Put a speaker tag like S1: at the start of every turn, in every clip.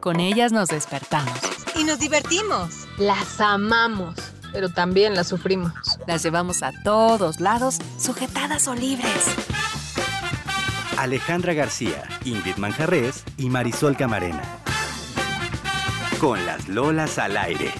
S1: Con ellas nos despertamos.
S2: Y nos divertimos.
S3: Las amamos, pero también las sufrimos.
S1: Las llevamos a todos lados, sujetadas o libres.
S4: Alejandra García, Ingrid Manjarres y Marisol Camarena. Con las Lolas al aire.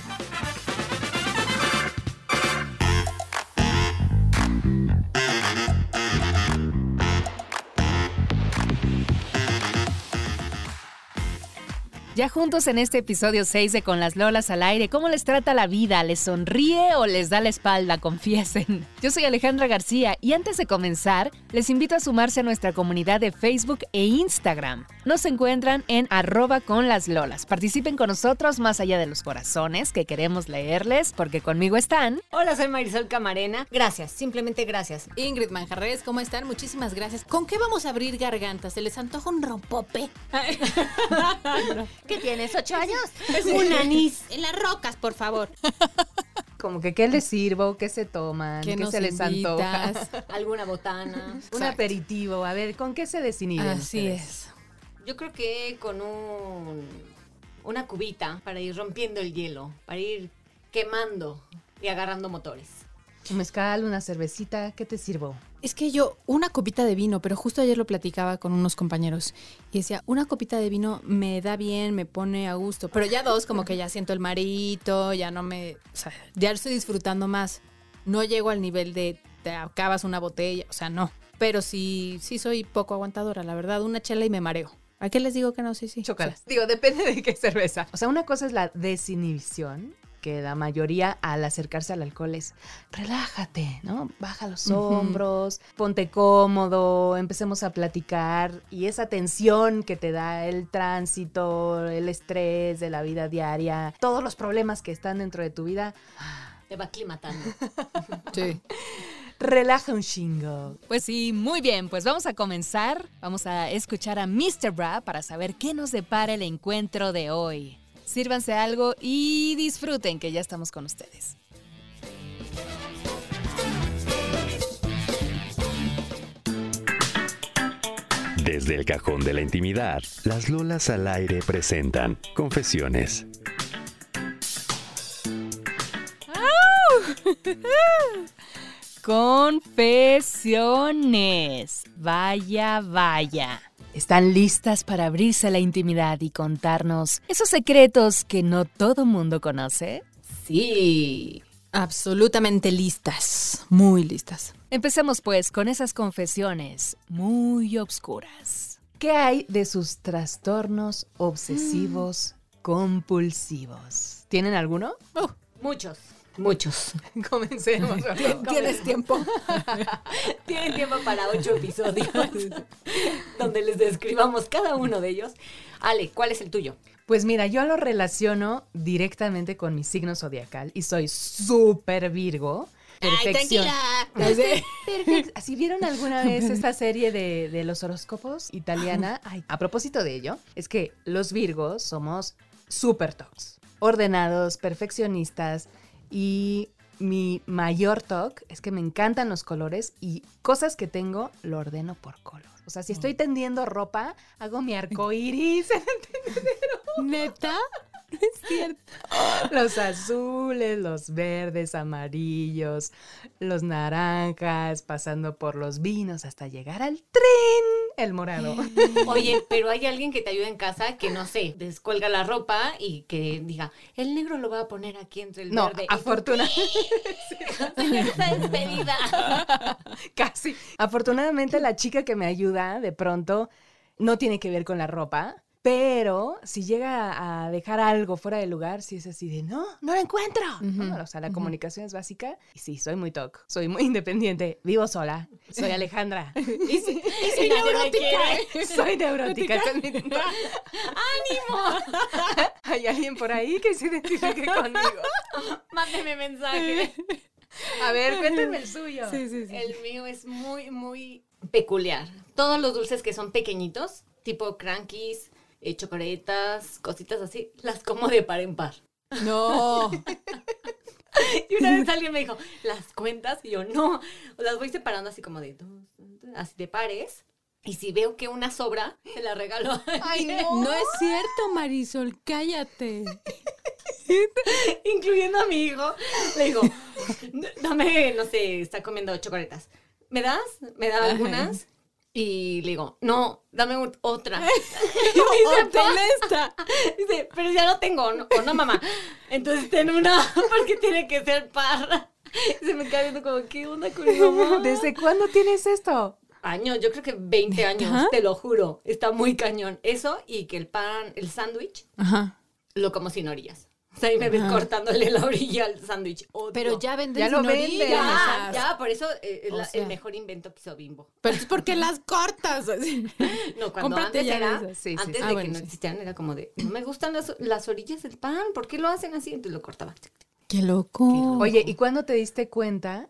S1: Ya juntos en este episodio 6 de Con las Lolas al aire, ¿cómo les trata la vida? ¿Les sonríe o les da la espalda? Confiesen. Yo soy Alejandra García y antes de comenzar, les invito a sumarse a nuestra comunidad de Facebook e Instagram. Nos encuentran en arroba con las lolas. Participen con nosotros más allá de los corazones que queremos leerles, porque conmigo están.
S3: Hola, soy Marisol Camarena.
S2: Gracias, simplemente gracias.
S5: Ingrid Manjarres, ¿cómo están? Muchísimas gracias. ¿Con qué vamos a abrir gargantas? ¿Se les antoja un rompope?
S2: ¿Qué tienes? ¿Ocho años?
S5: un anís. En las rocas, por favor.
S1: Como que qué les sirvo, qué se toman, qué, se les antoja.
S3: Alguna botana.
S1: Un aperitivo, a ver, ¿con qué se desinhiben
S5: Así
S1: ustedes?
S5: es.
S3: Yo creo que con un una cubita para ir rompiendo el hielo, para ir quemando y agarrando motores.
S1: Un mezcal, una cervecita, ¿qué te sirvo?
S5: Es que yo, una copita de vino, pero justo ayer lo platicaba con unos compañeros y decía, una copita de vino me da bien, me pone a gusto, pero ya dos, como que ya siento el marito, ya no me, o sea, ya estoy disfrutando más. No llego al nivel de te acabas una botella, o sea, no. Pero sí, sí soy poco aguantadora, la verdad, una chela y me mareo. ¿A qué les digo que no? Sí, sí.
S1: Chócalas. Digo, depende de qué cerveza. O sea, una cosa es la desinhibición, que la mayoría al acercarse al alcohol es relájate, ¿no? Baja los hombros, ponte cómodo, empecemos a platicar y esa tensión que te da el tránsito, el estrés de la vida diaria, todos los problemas que están dentro de tu vida,
S3: Te va aclimatando.
S5: Sí.
S1: relaja un chingo.
S6: Pues sí, muy bien, pues vamos a comenzar. Vamos a escuchar a Mr. Bra para saber qué nos depara el encuentro de hoy. Sírvanse algo y disfruten que ya estamos con ustedes.
S4: Desde el cajón de la intimidad, las Lolas al aire presentan Confesiones.
S6: Confesiones. Vaya, vaya. ¿Están listas para abrirse a la intimidad y contarnos esos secretos que no todo mundo conoce?
S3: Sí.
S5: Absolutamente listas, muy listas.
S6: Empecemos pues con esas confesiones muy obscuras.
S1: ¿Qué hay de sus trastornos obsesivos compulsivos? ¿Tienen alguno?
S3: Muchos. Muchos.
S1: Comencemos.
S5: ¿Tienes tiempo?
S3: Tienen tiempo para ocho episodios donde les describamos cada uno de ellos. Ale, ¿cuál es el tuyo?
S1: Pues mira, yo lo relaciono directamente con mi signo zodiacal y soy súper Virgo. Perfección. Perfec- ¿Así vieron alguna vez esta serie de, de los horóscopos italiana? Ay, a propósito de ello, es que los Virgos somos súper tocs, ordenados, perfeccionistas y mi mayor toc es que me encantan los colores y cosas que tengo lo ordeno por color. O sea, si estoy tendiendo ropa, hago mi arco iris
S5: ¿Neta? Es cierto.
S1: Los azules, los verdes, amarillos, los naranjas, pasando por los vinos hasta llegar al tren, el morado.
S3: Oye, pero hay alguien que te ayuda en casa que no sé, descuelga la ropa y que diga, el negro lo va a poner aquí entre el
S1: No,
S3: verde. Tú,
S1: afortunadamente,
S3: Está despedida.
S1: casi. Afortunadamente la chica que me ayuda de pronto no tiene que ver con la ropa. Pero si llega a dejar algo fuera de lugar, sí es así de, no, no lo encuentro. ¿no? O sea, la comunicación es básica. Y sí, soy muy toc, soy muy independiente, vivo sola, soy Alejandra.
S3: Y si, si.
S1: Soy neurótica. es mi-
S3: ¡Ánimo!
S1: Hay alguien por ahí que se identifique conmigo.
S3: Mándeme mensaje.
S1: A ver, cuéntenme el suyo.
S5: Sí, sí, sí.
S3: El mío es muy, muy peculiar. Todos los dulces que son pequeñitos, tipo crankies, eh, chocoretas, cositas así, las como de par en par.
S5: No.
S3: Y una vez alguien me dijo, ¿las cuentas? Y yo, no, las voy separando así como de dos, así de pares. Y si veo que una sobra, se la regalo.
S1: Ay, no.
S5: No es cierto, Marisol, cállate.
S3: Incluyendo a mi hijo. Le digo, dame, no sé, está comiendo chocoletas. ¿Me das? ¿Me da algunas? Y le digo, no, dame otra. Y me dice, "Pa".
S5: esta.
S3: Dice, pero ya no tengo, no, o no, mamá. Entonces ten una, porque tiene que ser par. Se me queda viendo como, ¿qué onda con mi mamá?
S1: ¿Desde cuándo tienes esto?
S3: Años, yo creo que 20 años,
S5: ¿Neta?
S3: te lo juro. Está muy cañón. Eso y que el pan, el sándwich, lo como sin orillas. O sea, ahí me ves cortándole la orilla al sándwich. Odio.
S5: Pero ya venden
S1: Ya lo
S5: sin
S1: venden.
S3: Ya, ya, por eso eh, la-
S5: sea.
S3: el mejor invento que hizo Bimbo.
S5: Pero es porque las cortas. así.
S3: No, cuando
S5: Cómprate
S3: antes
S5: ya
S3: era,
S5: de esas.
S1: Sí, sí,
S3: antes
S1: sí.
S3: de
S5: Ah,
S3: que
S5: bueno,
S3: no
S5: sí.
S3: existían, era como de, no me gustan las, las orillas del pan, ¿por qué lo hacen así? Entonces lo cortaba.
S5: Qué loco.
S1: Oye, ¿y cuándo te diste cuenta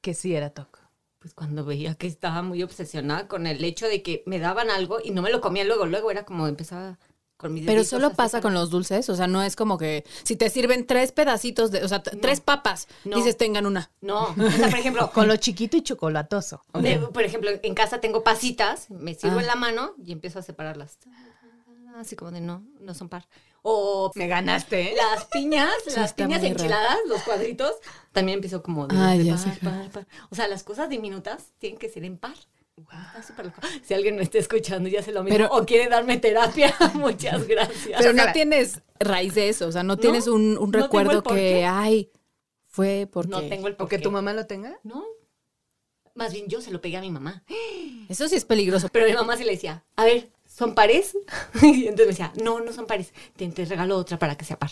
S1: que sí era TOC?
S3: Pues cuando veía que estaba muy obsesionada con el hecho de que me daban algo y no me lo comía luego, luego era como empezaba con mis
S5: Pero solo pasa con los dulces, o sea, no es como que si te sirven tres pedacitos de, o sea, tres papas,
S3: No.
S5: dices tengan una.
S3: No, o sea, por ejemplo,
S1: Con lo chiquito y chocolatoso.
S3: de- por ejemplo, en casa tengo pasitas, me sirvo
S5: Ah.
S3: en la mano y empiezo a separarlas. Así como de no, no son par. O
S1: Me ganaste, ¿eh?
S3: las piñas,
S5: Sí,
S3: las piñas
S5: raro.
S3: enchiladas, los cuadritos, también empiezo como de,
S5: Ah,
S3: de par, par, par. O sea, las cosas diminutas tienen que ser en par. Si alguien me está escuchando y hace lo mismo
S5: Pero-
S3: o quiere darme terapia, muchas gracias.
S5: Pero no tienes raíz de eso, o sea, no tienes un, un
S3: no
S5: recuerdo que, ay, fue porque...
S3: no tengo el
S1: ¿O
S3: por
S1: que tu mamá lo tenga?
S3: No. Más bien yo se lo pegué a mi mamá.
S5: Eso sí es peligroso.
S3: Pero mi mamá sí le decía, a ver, ¿son pares? y entonces me decía, no, no son pares. Te, te regalo otra para que sea par.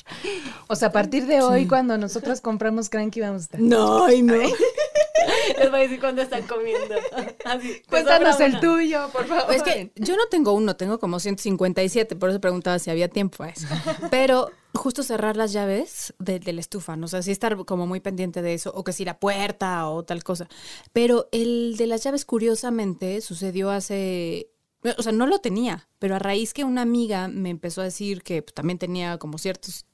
S1: O sea, a partir de hoy, cuando nosotros compramos Cranky, vamos a estar.
S5: No, ay, no.
S3: Les voy a decir cuándo están comiendo. Así, te
S1: Cuéntanos el tuyo, por favor.
S5: Es que yo no tengo uno, tengo como 157, por eso preguntaba si había tiempo a eso. Pero justo cerrar las llaves de, de la estufa, ¿no? O sea, sí estar como muy pendiente de eso, o que si la puerta o tal cosa. Pero el de las llaves, curiosamente, sucedió hace... O sea, no lo tenía, pero a raíz que una amiga me empezó a decir que pues, también tenía como ciertos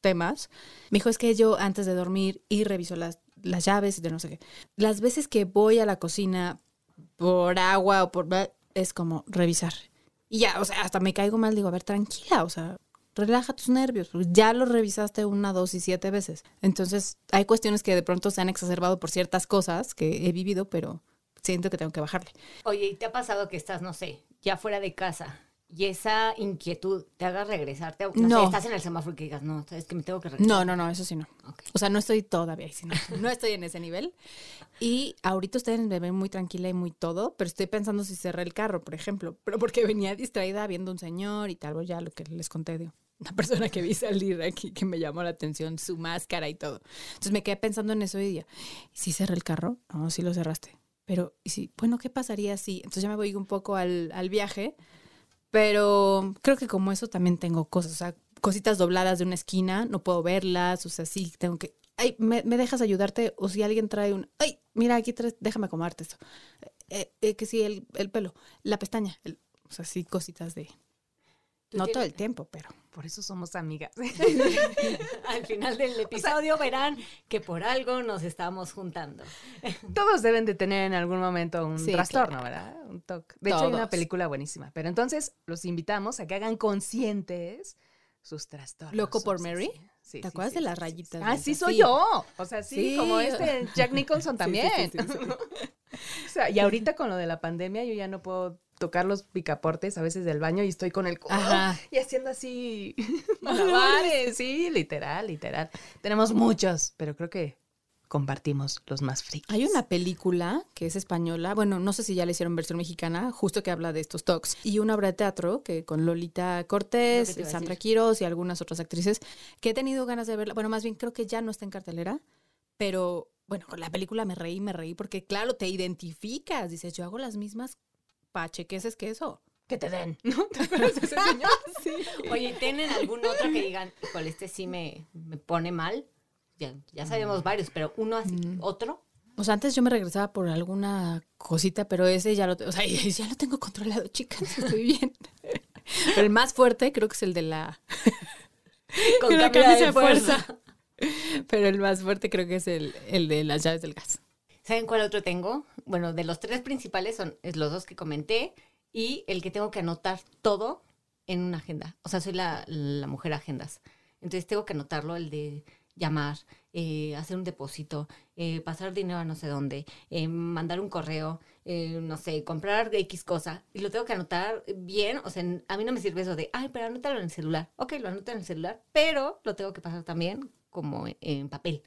S5: temas, me dijo, es que yo antes de dormir y reviso las, las llaves de no sé qué. Las veces que voy a la cocina por agua o por... es como revisar. Y ya, o sea, hasta me caigo mal, digo, a ver, tranquila, o sea, relaja tus nervios, porque ya lo revisaste una, dos y siete veces. Entonces, hay cuestiones que de pronto se han exacerbado por ciertas cosas que he vivido, pero siento que tengo que bajarle.
S3: Oye, ¿y te ha pasado que estás, no sé, ya fuera de casa y esa inquietud te haga regresarte? No,
S5: No.
S3: sé, estás en el semáforo y que digas, no, es que me tengo que regresar.
S5: No, no, no, eso sí no.
S3: Ok.
S5: O sea, no estoy todavía ahí, sí, no, estoy en ese nivel. Y ahorita ustedes me ven muy tranquila y muy todo, pero estoy pensando si cerré el carro, por ejemplo, pero porque venía distraída viendo un señor y tal, ya lo que les conté de una persona que vi salir aquí que me llamó la atención, su máscara y todo. Entonces me quedé pensando en eso y día, ¿sí cerré el carro? No, sí lo cerraste. Pero, y sí, bueno, ¿qué pasaría si? Entonces ya me voy un poco al, al viaje, pero creo que como eso también tengo cosas, o sea, cositas dobladas de una esquina, no puedo verlas, o sea, sí, tengo que, ay, ¿me, me dejas ayudarte? O si alguien trae un, ay, mira, aquí traes, déjame acomodarte esto. Eh, eh, que sí, el, el pelo, la pestaña, el- o sea, sí, cositas de,
S3: ¿Tú
S5: no todo el tiempo, pero.
S1: Por eso somos amigas.
S3: Al final del episodio verán que por algo nos estamos juntando.
S1: Todos deben de tener en algún momento un
S5: Sí,
S1: trastorno,
S5: claro.
S1: ¿verdad? Un TOC. De hecho, hay una película buenísima. Pero entonces los invitamos a que hagan conscientes sus trastornos.
S5: ¿Loco por. Mary?
S1: Sí,
S5: ¿Te acuerdas
S1: sí,
S5: de las rayitas?
S1: Ah, sí, soy yo. O sea, sí, como este Jack Nicholson
S5: Sí,
S1: también. O sea, y ahorita con lo de la pandemia, yo ya no puedo tocar los picaportes a veces del baño y estoy con el codo y haciendo así malabares. Sí, literal, literal. Tenemos muchos, pero creo que compartimos los más frikis.
S5: Hay una película que es española, bueno, no sé si ya le hicieron versión mexicana, justo que habla de estos talks, y una obra de teatro que con Lolita
S3: Lo
S5: Cortés, Sandra. Quiroz y algunas otras actrices, que he tenido ganas de verla. Bueno, más bien creo que ya no está en cartelera, pero bueno, con la película me reí, me reí, porque claro, te identificas, dices, yo hago las mismas pachequeses que eso.
S1: Que te den, ¿no? ¿Te acuerdas de ese señor?
S5: Sí.
S3: Oye, ¿tienen algún otro que digan, híjole, este sí me, me pone mal? Ya, ya sabemos varios, pero uno así, otro.
S5: O sea, antes yo me regresaba por alguna cosita, pero ese ya lo, o sea, ya lo tengo controlado, chicas, estoy bien. Pero el más fuerte creo que es el de la
S3: Con
S5: la
S3: camisa de fuerza.
S5: fuerza. Pero el más fuerte creo que es el, el de las llaves del gas.
S3: ¿Saben cuál otro tengo? Bueno, de los tres principales son es los dos que comenté. y el que tengo que anotar todo en una agenda. O sea, soy la, la mujer agendas. Entonces tengo que anotarlo, el de llamar, eh, hacer un depósito, eh, pasar dinero a no sé dónde, eh, mandar un correo, eh, no sé, comprar X cosa. Y lo tengo que anotar bien. O sea, a mí no me sirve eso de, ay, pero anótalo en el celular. Ok, lo anoto en el celular, pero lo tengo que pasar también como en papel.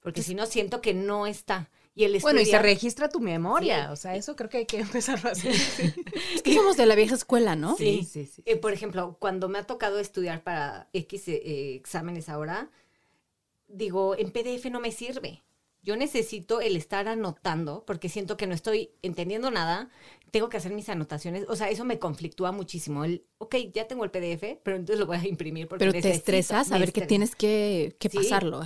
S3: Porque si no, siento que no está. Y el
S1: Bueno, y se
S3: estudiar-
S1: registra tu memoria.
S3: Sí.
S1: O sea, eso creo que hay que empezarlo a hacer.
S5: Es que somos de la vieja escuela, ¿no?
S3: Sí.
S1: sí, sí.
S3: Eh, por ejemplo, cuando me ha tocado estudiar para X eh, eh, exámenes ahora, digo, en PDF no me sirve. Yo necesito el estar anotando porque siento que no estoy entendiendo nada, tengo que hacer mis anotaciones, o sea, eso me conflictúa muchísimo. El, ok, ya tengo el PDF, pero entonces lo voy a imprimir porque
S5: Pero te estresas a ver que tienes que, que
S3: Sí.
S5: pasarlo.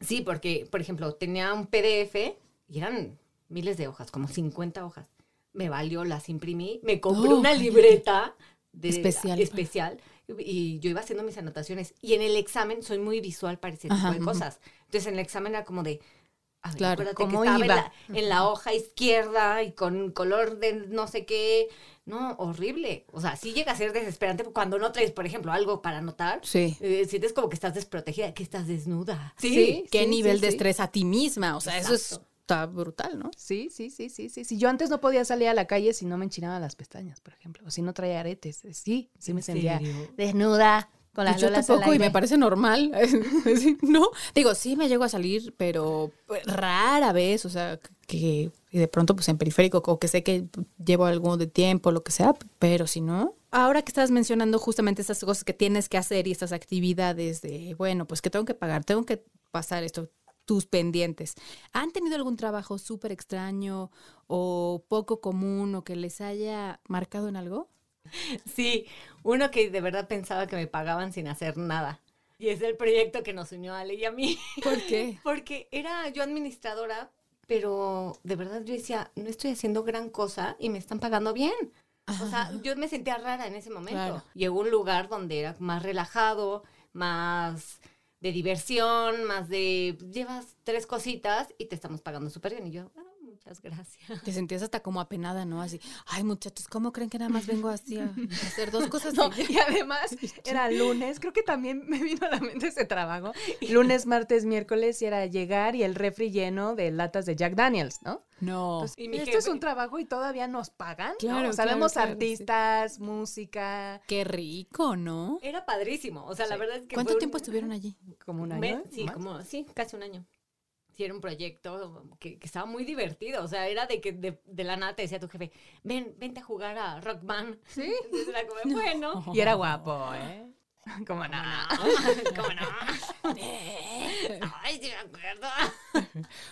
S3: Sí, porque, por ejemplo, tenía un PDF y eran miles de hojas, como 50 hojas. Me valió, las imprimí, me compré
S5: Oh,
S3: una libreta de,
S5: Especial.
S3: especial y yo iba haciendo mis anotaciones. Y en el examen soy muy visual para ese tipo
S5: Ajá,
S3: de cosas. Entonces en el examen era como de,
S5: Claro,
S1: ¿cómo
S3: que en
S1: iba?
S3: la, en la hoja izquierda y con color de no sé qué. No, horrible. O sea, sí llega a ser desesperante cuando no traes, por ejemplo, algo para anotar.
S5: Sí.
S3: eh, sientes como que estás desprotegida, que estás desnuda.
S5: Sí, qué
S1: sí,
S5: nivel
S1: sí,
S5: de estrés a ti misma. O sea, eso es, está brutal, ¿no?
S1: Sí, sí, sí, sí, sí, sí. Yo antes no podía salir a la calle si no me enchinaba las pestañas, por ejemplo, o si no traía aretes. Sí, sí me
S3: ¿En
S1: sentía desnuda con las
S5: Pues yo tampoco y me parece normal. No, digo, sí me llego a salir, pero pues, rara vez, o sea, que y de pronto pues en periférico o que sé que llevo algo de tiempo, lo que sea, pero si no. Ahora que estás mencionando justamente estas cosas que tienes que hacer y estas actividades de, bueno, pues que tengo que pagar, tengo que pasar esto, tus pendientes. ¿Han tenido algún trabajo súper extraño o poco común o que les haya marcado en algo?
S3: Sí, uno que de verdad pensaba que me pagaban sin hacer nada. Y es el proyecto que nos unió a Ale y a mí.
S5: ¿Por qué?
S3: Porque era yo administradora, pero de verdad yo decía, no estoy haciendo gran cosa y me están pagando bien. O sea, yo me sentía rara en ese momento.
S5: Claro.
S3: Llegó a un lugar donde era más relajado, más de diversión, más de llevas tres cositas y te estamos pagando súper bien. Y yo, ah, muchas gracias.
S5: Te sentías hasta como apenada, ¿no? Así, ay muchachos, ¿cómo creen que nada más vengo así a hacer dos cosas?
S1: No,
S5: y-
S1: además era lunes, creo que también me vino a la mente ese trabajo. Lunes, martes, miércoles y era llegar y el refri lleno de latas de Jack Daniels, ¿no?
S5: No.
S1: Entonces,
S3: Y mi
S1: esto
S3: jefe-
S1: es un trabajo y todavía nos pagan. ¿no?
S5: Claro,
S1: O sea,
S5: claro,
S1: vemos
S5: claro, sí.
S1: artistas, música,
S5: Qué rico, ¿no?
S3: Era padrísimo. O sea, la verdad es que.
S5: ¿Cuánto
S3: fue un-
S5: tiempo estuvieron allí?
S1: como un año.
S3: sí,
S1: más.
S3: como, sí, casi un año. Sí, era un proyecto que, que estaba muy divertido. O sea, era de que de, de la nada te decía tu jefe, ven, vente a jugar a Rock Band.
S1: Sí.
S3: Entonces era como, bueno.
S1: Y era guapo, ¿eh? Como no.
S3: ¿Cómo no? Ay, sí me acuerdo.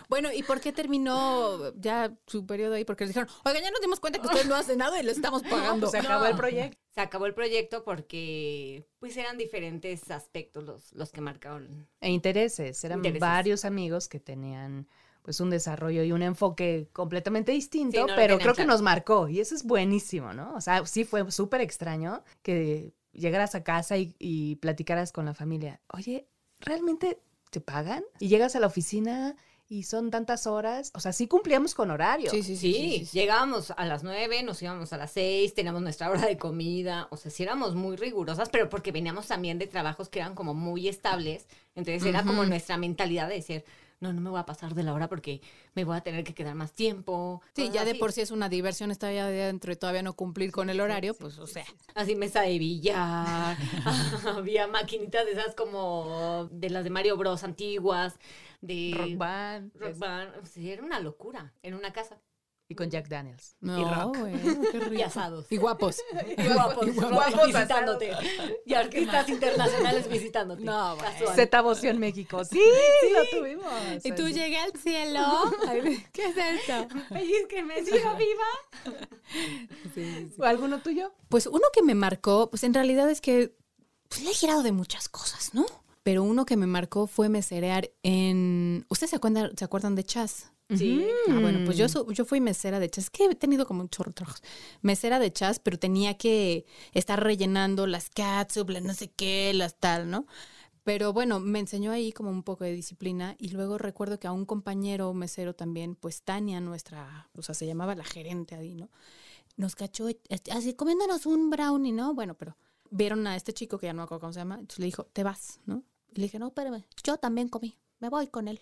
S5: Bueno, ¿y por qué terminó ya su periodo ahí? Porque les dijeron, oiga, ya nos dimos cuenta que ustedes no hacen nada y les estamos pagando.
S1: Se acabó
S3: No.
S1: el proyecto.
S3: Se acabó el proyecto porque pues eran diferentes aspectos los, los que marcaron.
S1: E intereses. Eran
S3: Intereses.
S1: varios amigos que tenían pues un desarrollo y un enfoque completamente distinto,
S3: Sí, no lo
S1: pero creo que nos marcó y eso es buenísimo, ¿no? O sea, sí fue súper extraño que llegaras a casa y, y platicaras con la familia, oye, ¿realmente te pagan? Y llegas a la oficina y son tantas horas, o sea, sí cumplíamos con horario.
S5: Sí, sí,
S3: Sí,
S5: sí. sí, sí.
S3: llegábamos a las nueve, nos íbamos a las seis, teníamos nuestra hora de comida, o sea, sí éramos muy rigurosas, pero porque veníamos también de trabajos que eran como muy estables, entonces era como nuestra mentalidad de decir, no, no me voy a pasar de la hora porque me voy a tener que quedar más tiempo.
S5: Sí, ya de por sí es una diversión estar allá adentro y todavía no cumplir con el horario, pues, o sea.
S3: Así mesa de billar, había maquinitas de esas como de las de Mario Bros antiguas, de
S1: Rock band.
S3: Rock Band. Sí, era una locura en una casa.
S1: Y con Jack Daniels.
S5: No,
S1: y rock.
S5: bueno, qué rico.
S3: Y asados.
S5: Y guapos.
S3: Y guapos,
S1: guapos
S3: visitándote. Y artistas internacionales visitándote.
S5: No, bueno.
S3: Casual.
S1: Zeta Voción México. Sí, lo tuvimos.
S5: Y tú llegué al cielo. ¿Qué es esto?
S3: es que me sigo viva.
S1: ¿O ¿Alguno tuyo?
S5: Pues uno que me marcó, pues en realidad es que pues, le he girado de muchas cosas, ¿no? Pero uno que me marcó fue meserear en... ¿Ustedes se acuerdan, se acuerdan de Chas?
S3: Sí.
S5: Ah, bueno, pues yo, yo fui mesera de chas. Es que he tenido como un chorro de trabajos. Mesera de chas, pero tenía que estar rellenando las catsup, las no sé qué, las tal, ¿no? Pero bueno, me enseñó ahí como un poco de disciplina y luego recuerdo que a un compañero mesero también, pues Tania, nuestra, o sea, se llamaba la gerente ahí, ¿no? nos cachó este, así comiéndonos un brownie, ¿no? Bueno, pero vieron a este chico que ya no me acuerdo cómo se llama, entonces le dijo, te vas, ¿no? Y le dije, no, espérame, yo también comí, me voy con él.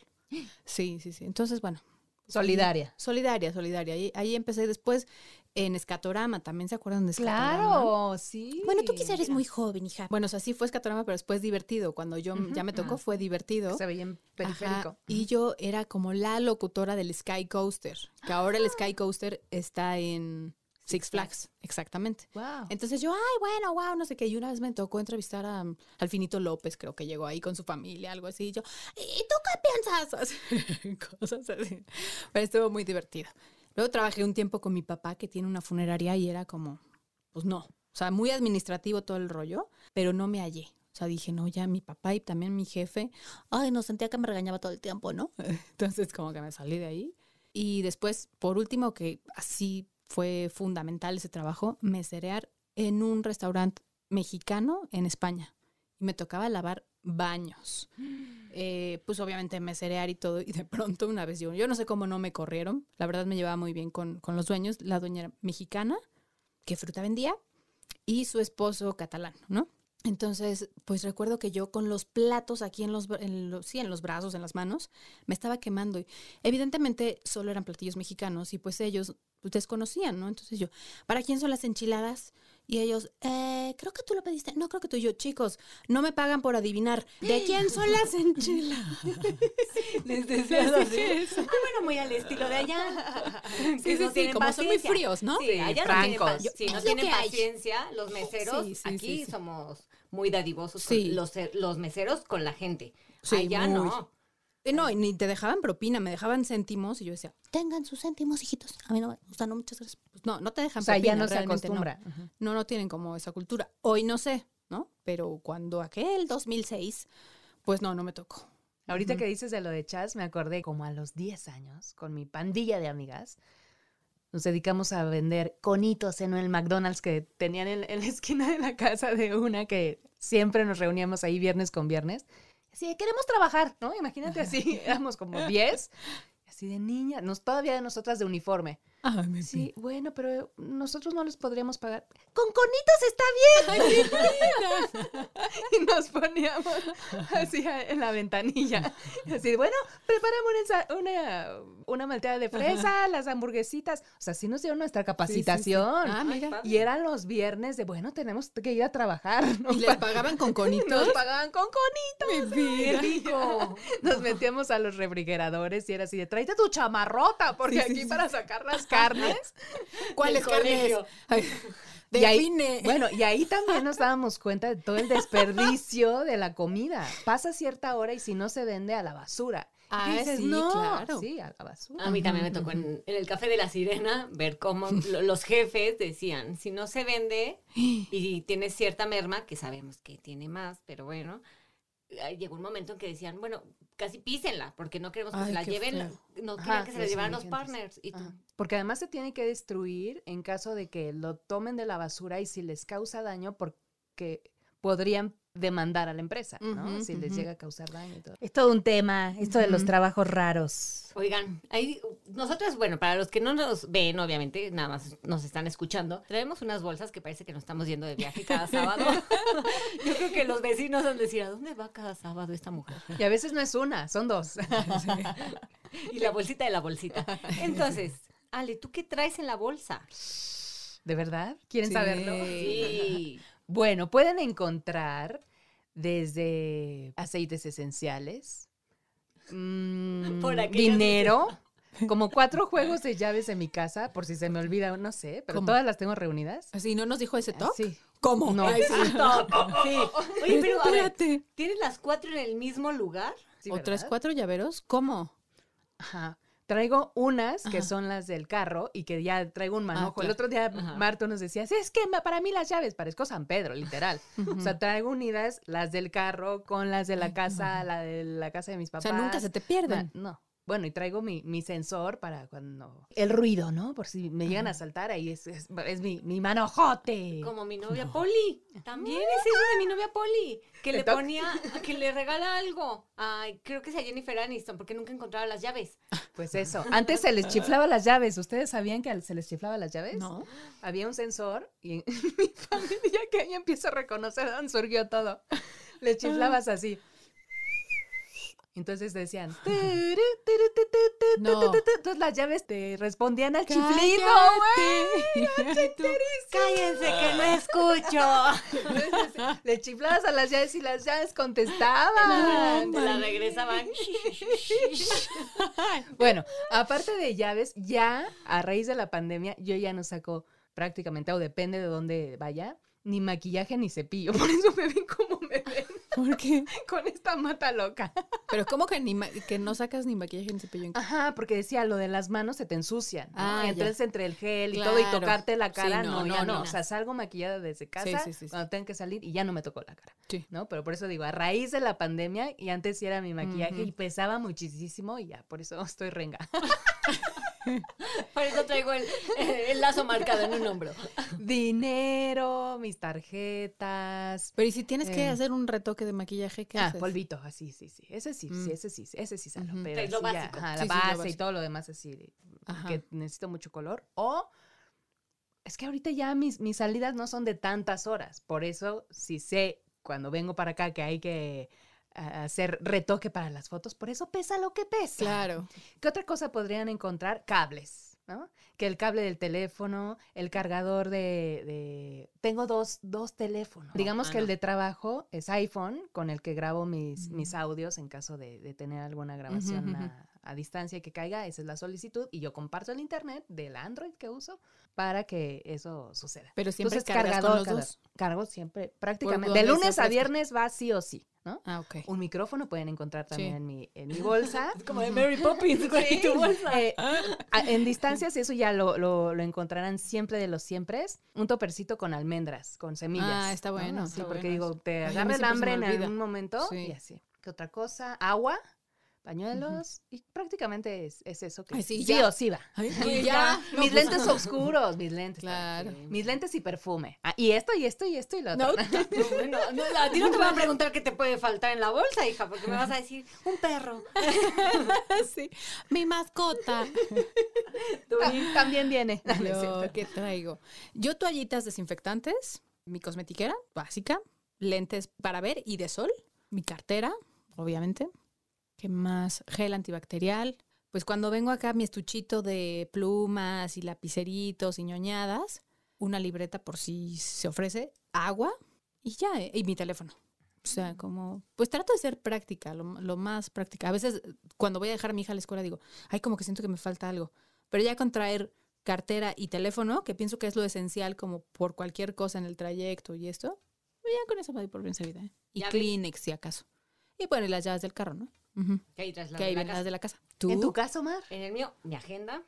S5: Sí, sí, sí. Entonces, bueno.
S1: Solidaria.
S5: Solidaria, solidaria. Ahí, ahí empecé después en Escatorama, ¿también se acuerdan de Escatorama?
S1: Claro, sí.
S5: Bueno, tú quizás eres muy joven, hija. Bueno, o sea, sí fue Escatorama, pero después divertido. Cuando yo ya me tocó fue divertido.
S1: Se veía en periférico.
S5: Ajá, Y yo era como la locutora del Sky Coaster, que ahora el Sky Coaster está en Six Flags, exactamente.
S1: Wow.
S5: Entonces yo, ay, bueno, wow, no sé qué. Y una vez me tocó entrevistar a, um, al Finito López, creo que llegó ahí con su familia, algo así. Y yo, ¿y tú qué piensas? Así, Cosas así. Pero estuvo muy divertido. Luego trabajé un tiempo con mi papá, que tiene una funeraria, y era como, pues no. O sea, muy administrativo todo el rollo, pero no me hallé. O sea, dije, no, ya mi papá y también mi jefe, ay, no sentía que me regañaba todo el tiempo, ¿no? Entonces, como que me salí de ahí. Y después, por último, que así fue fundamental ese trabajo, meserear en un restaurante mexicano en España. Y me tocaba lavar baños. Eh, pues obviamente meserear y todo. Y de pronto una vez yo, yo no sé cómo no me corrieron. La verdad me llevaba muy bien con, con los dueños. La dueña mexicana, que fruta vendía, y su esposo catalán, ¿no? Entonces, pues recuerdo que yo con los platos aquí en los, en los, sí, en los brazos, en las manos, me estaba quemando. Y evidentemente solo eran platillos mexicanos y pues ellos pues, desconocían, ¿no? Entonces yo, ¿para quién son las enchiladas? Y ellos, eh, creo que tú lo pediste. No, creo que tú y yo, chicos, no me pagan por adivinar. ¿De quién son las enchiladas?
S3: Les decía así. Ah, bueno, muy al estilo de allá.
S5: Sí,
S3: Que
S5: sí,
S3: no
S5: sí,
S3: tienen
S5: como son muy
S3: paciencia.
S5: fríos, ¿no?
S3: Sí,
S1: Sí,
S3: allá
S1: francos.
S3: no tienen, pa- sí, no tienen paciencia. Los meseros,
S5: Sí, sí,
S3: aquí
S5: sí, sí.
S3: somos muy dadivosos
S5: Sí.
S3: con los, los meseros con la gente.
S5: Sí,
S3: allá
S5: muy.
S3: no.
S5: Eh, No, y ni te dejaban propina, me dejaban céntimos y yo decía, tengan sus céntimos, hijitos. A mí no, me- o sea, no, muchas gracias. Pues no, no te dejan
S1: O sea, ya
S5: propina,
S1: no se.
S5: No, no tienen como esa cultura. Hoy no sé, ¿no? Pero cuando aquel 2006, pues no, no me tocó.
S1: Ahorita que dices de lo de Chas, me acordé como a los 10 años, con mi pandilla de amigas, nos dedicamos a vender conitos en el McDonald's que tenían en, en la esquina de la casa de una que siempre nos reuníamos ahí viernes con viernes. De, queremos trabajar, ¿no? Imagínate así, éramos como 10, así de niña, nos, todavía nosotras de uniforme.
S5: Ay, me
S1: Sí, bueno, pero nosotros no les podríamos pagar. Con conitos está bien. y nos poníamos así en la ventanilla. Así, de, bueno, preparamos una, una, malteada de fresa, las hamburguesitas. O sea, sí nos dieron nuestra capacitación.
S5: Ah, mira.
S1: Y eran los viernes de, bueno, tenemos que ir a trabajar. ¿no?
S5: ¿Y les pagaban con conitos?
S1: Nos pagaban con conitos. Rico! Nos metíamos a los refrigeradores y era así de, tráete tu chamarrota, porque aquí para sacar las carnes.
S5: ¿Cuáles carnes? Ay,
S1: Y ahí- bueno, y ahí también nos dábamos cuenta de todo el desperdicio de la comida. Pasa cierta hora y si no se vende a la basura. Y
S5: Ah,
S1: dices,
S5: sí,
S1: no,
S5: claro.
S1: Sí, a la basura.
S3: A mí también me tocó en, en el Café de la Sirena ver cómo lo- los jefes decían, si no se vende y tiene cierta merma, que sabemos que tiene más, pero bueno, eh, llegó un momento en que decían, bueno, casi písenla, porque no queremos que
S5: Ay,
S3: se la lleven,
S5: feo.
S3: no querían que se la llevaran los partners. Y tú.
S1: Porque además se tiene que destruir en caso de que lo tomen de la basura y si les causa daño, porque podrían demandar a la empresa, ¿no? Si les llega a causar daño y todo. Es todo un tema, esto de los trabajos raros.
S3: Oigan, ahí, nosotras, bueno, para los que no nos ven, obviamente, nada más nos están escuchando, traemos unas bolsas que parece que nos estamos yendo de viaje cada sábado. Yo creo que los vecinos van a decir, ¿a dónde va cada sábado esta mujer?
S1: Y a veces no es una, son dos.
S3: Y la bolsita de la bolsita. Entonces, Ale, ¿tú qué traes en la bolsa?
S1: ¿De verdad? ¿Quieren
S5: Sí.
S1: saberlo?
S3: Sí.
S1: Bueno, pueden encontrar desde aceites esenciales, mm,
S3: Por
S1: dinero, como cuatro juegos de llaves en mi casa, por si se me olvida, no sé, pero
S5: ¿Cómo?
S1: todas las tengo reunidas.
S5: Así, ¿no nos dijo ese top?
S1: Sí.
S5: ¿Cómo?
S1: No.
S5: Ay, sí.
S3: Sí. Oye, pero a ver. ¿tienes las cuatro en el mismo lugar?
S1: Sí,
S5: ¿O tres,
S1: ¿verdad?
S5: cuatro llaveros? ¿Cómo?
S1: Ajá. Traigo unas que
S5: Ajá.
S1: son las del carro y que ya traigo un manojo.
S5: claro.
S1: El otro día
S3: Ajá.
S1: Marto nos decía, "Sí, es que para mí las llaves, parezco San Pedro, literal. O sea, traigo unidas las del carro con las de la casa, la de la casa de mis
S5: O
S1: papás.
S5: sea, nunca se te pierden.
S1: No. Bueno, y traigo mi, mi sensor para cuando... El ruido, ¿no? Por si me llegan a saltar, ahí es, es, es mi, mi manojote.
S3: Como mi novia Poli. También es eso de mi novia Poli. Que le ponía, que le regala algo. Ay, creo que es a Jennifer Aniston, porque nunca encontraba las llaves.
S1: Pues eso. Antes se les chiflaba las llaves. ¿Ustedes sabían que se les chiflaba las llaves?
S5: No.
S1: Había un sensor y mi familia que ahí empieza a reconocer dónde surgió todo. Les chiflabas así. Entonces decían. Entonces las llaves te respondían al chiflido.
S3: Cállense que no escucho.
S1: Le chiflabas a las llaves y las llaves contestaban.
S3: Te la regresaban.
S1: Bueno, aparte de llaves, ya a raíz de la pandemia, yo ya no saco prácticamente, o depende de dónde vaya, ni maquillaje ni cepillo. Por eso me ven como ven
S5: ¿Por qué?
S1: con esta mata loca.
S5: Pero ¿cómo que, ni que no sacas ni maquillaje ni cepillo en casa?
S1: Ajá, porque decía, lo de las manos se te ensucian. ¿no?
S5: Ah, ya.
S1: Entre el gel y todo y tocarte la cara,
S5: no,
S1: no,
S5: no,
S1: ya no.
S5: no.
S1: O sea, salgo maquillada desde casa
S5: sí, sí, sí.
S1: cuando tengo que salir y ya no me tocó la cara.
S5: Sí.
S1: ¿No? Pero por eso digo, a raíz de la pandemia, y antes sí era mi maquillaje y pesaba muchísimo y ya, por eso estoy renga.
S3: Por eso traigo el, el lazo marcado en un hombro.
S1: Dinero, mis tarjetas.
S5: Pero ¿y si tienes que
S1: Eh.
S5: hacer un retoque de maquillaje, qué
S1: Ah,
S5: haces?
S1: polvito, así, sí, sí. Ese sí,
S5: Mm.
S1: sí, ese sí, ese sí salo.
S5: Ujú.
S1: Pero
S3: Traes lo
S1: así
S3: básico.
S1: ajá,
S5: Sí,
S1: la
S5: sí, lo
S1: base y todo lo demás así,
S5: Ajá.
S1: que necesito mucho color. O es que ahorita ya mis, mis salidas no son de tantas horas. Por eso, si sé cuando vengo para acá que hay que ah, hacer retoque para las fotos, por eso pesa lo que pesa.
S5: Claro.
S1: ¿Qué otra cosa podrían encontrar? Cables, ¿no? Que el cable del teléfono, el cargador de... de- Tengo dos, dos teléfonos. Digamos
S3: ah,
S1: que el de trabajo es iPhone, con el que grabo mis, mis audios en caso de, de tener alguna grabación a, a distancia que caiga. Esa es la solicitud. Y yo comparto el internet del Android que uso para que eso suceda.
S5: Pero siempre
S1: Entonces,
S5: cargas con los
S1: cargador,
S5: dos.
S1: Cargo siempre, prácticamente. De lunes a viernes va sí o sí, ¿no?
S5: Ah, ok.
S1: Un micrófono pueden encontrar también
S5: Sí.
S1: en, mi, en mi bolsa.
S3: Como de Mary Poppins, güey, tu bolsa.
S1: Eh, en distancias, eso ya lo, lo- lo encontrarán siempre de los siempre. Un topercito con almendras, con semillas.
S5: Ah, está
S1: ¿no?
S5: bueno,
S1: Sí, porque digo, te agarra el hambre en algún momento
S5: Sí.
S1: y así. ¿Qué otra cosa? Agua, pañuelos y prácticamente es, es eso que
S5: Ay, sí,
S1: sí o sí va.
S5: Ay,
S3: Sí,
S5: ya.
S1: mis lentes oscuros, mis lentes.
S5: Claro.
S1: Mis lentes y perfume. Ah, y esto, y esto, y esto, y lo otro.
S3: No, no, a ti no te voy a preguntar qué te puede faltar en la bolsa, hija, porque me vas a decir un perro.
S5: sí. Mi mascota.
S1: Ta- También viene.
S5: Yo. ¿qué traigo? Yo toallitas desinfectantes, mi cosmetiquera básica, lentes para ver y de sol, mi cartera, obviamente. ¿Qué más? Gel antibacterial. Pues cuando vengo acá, mi estuchito de plumas y lapiceritos y ñoñadas, una libreta por si se ofrece, agua y ya, eh, y mi teléfono. O sea, como, pues trato de ser práctica, lo, lo más práctica. A veces cuando voy a dejar a mi hija a la escuela digo, ay, como que siento que me falta algo. Pero ya con traer cartera y teléfono, que pienso que es lo esencial como por cualquier cosa en el trayecto y esto, pues ya con eso me doy por bien servida. ¿eh? Y
S3: Ya.
S5: Kleenex, si acaso. Y bueno, y las llaves del carro, ¿no? Ujú.
S3: Que ahí traes
S5: Que ahí
S3: de la
S5: las de la casa. ¿Tú?
S1: ¿En tu caso, Mar?
S3: En el mío, mi agenda,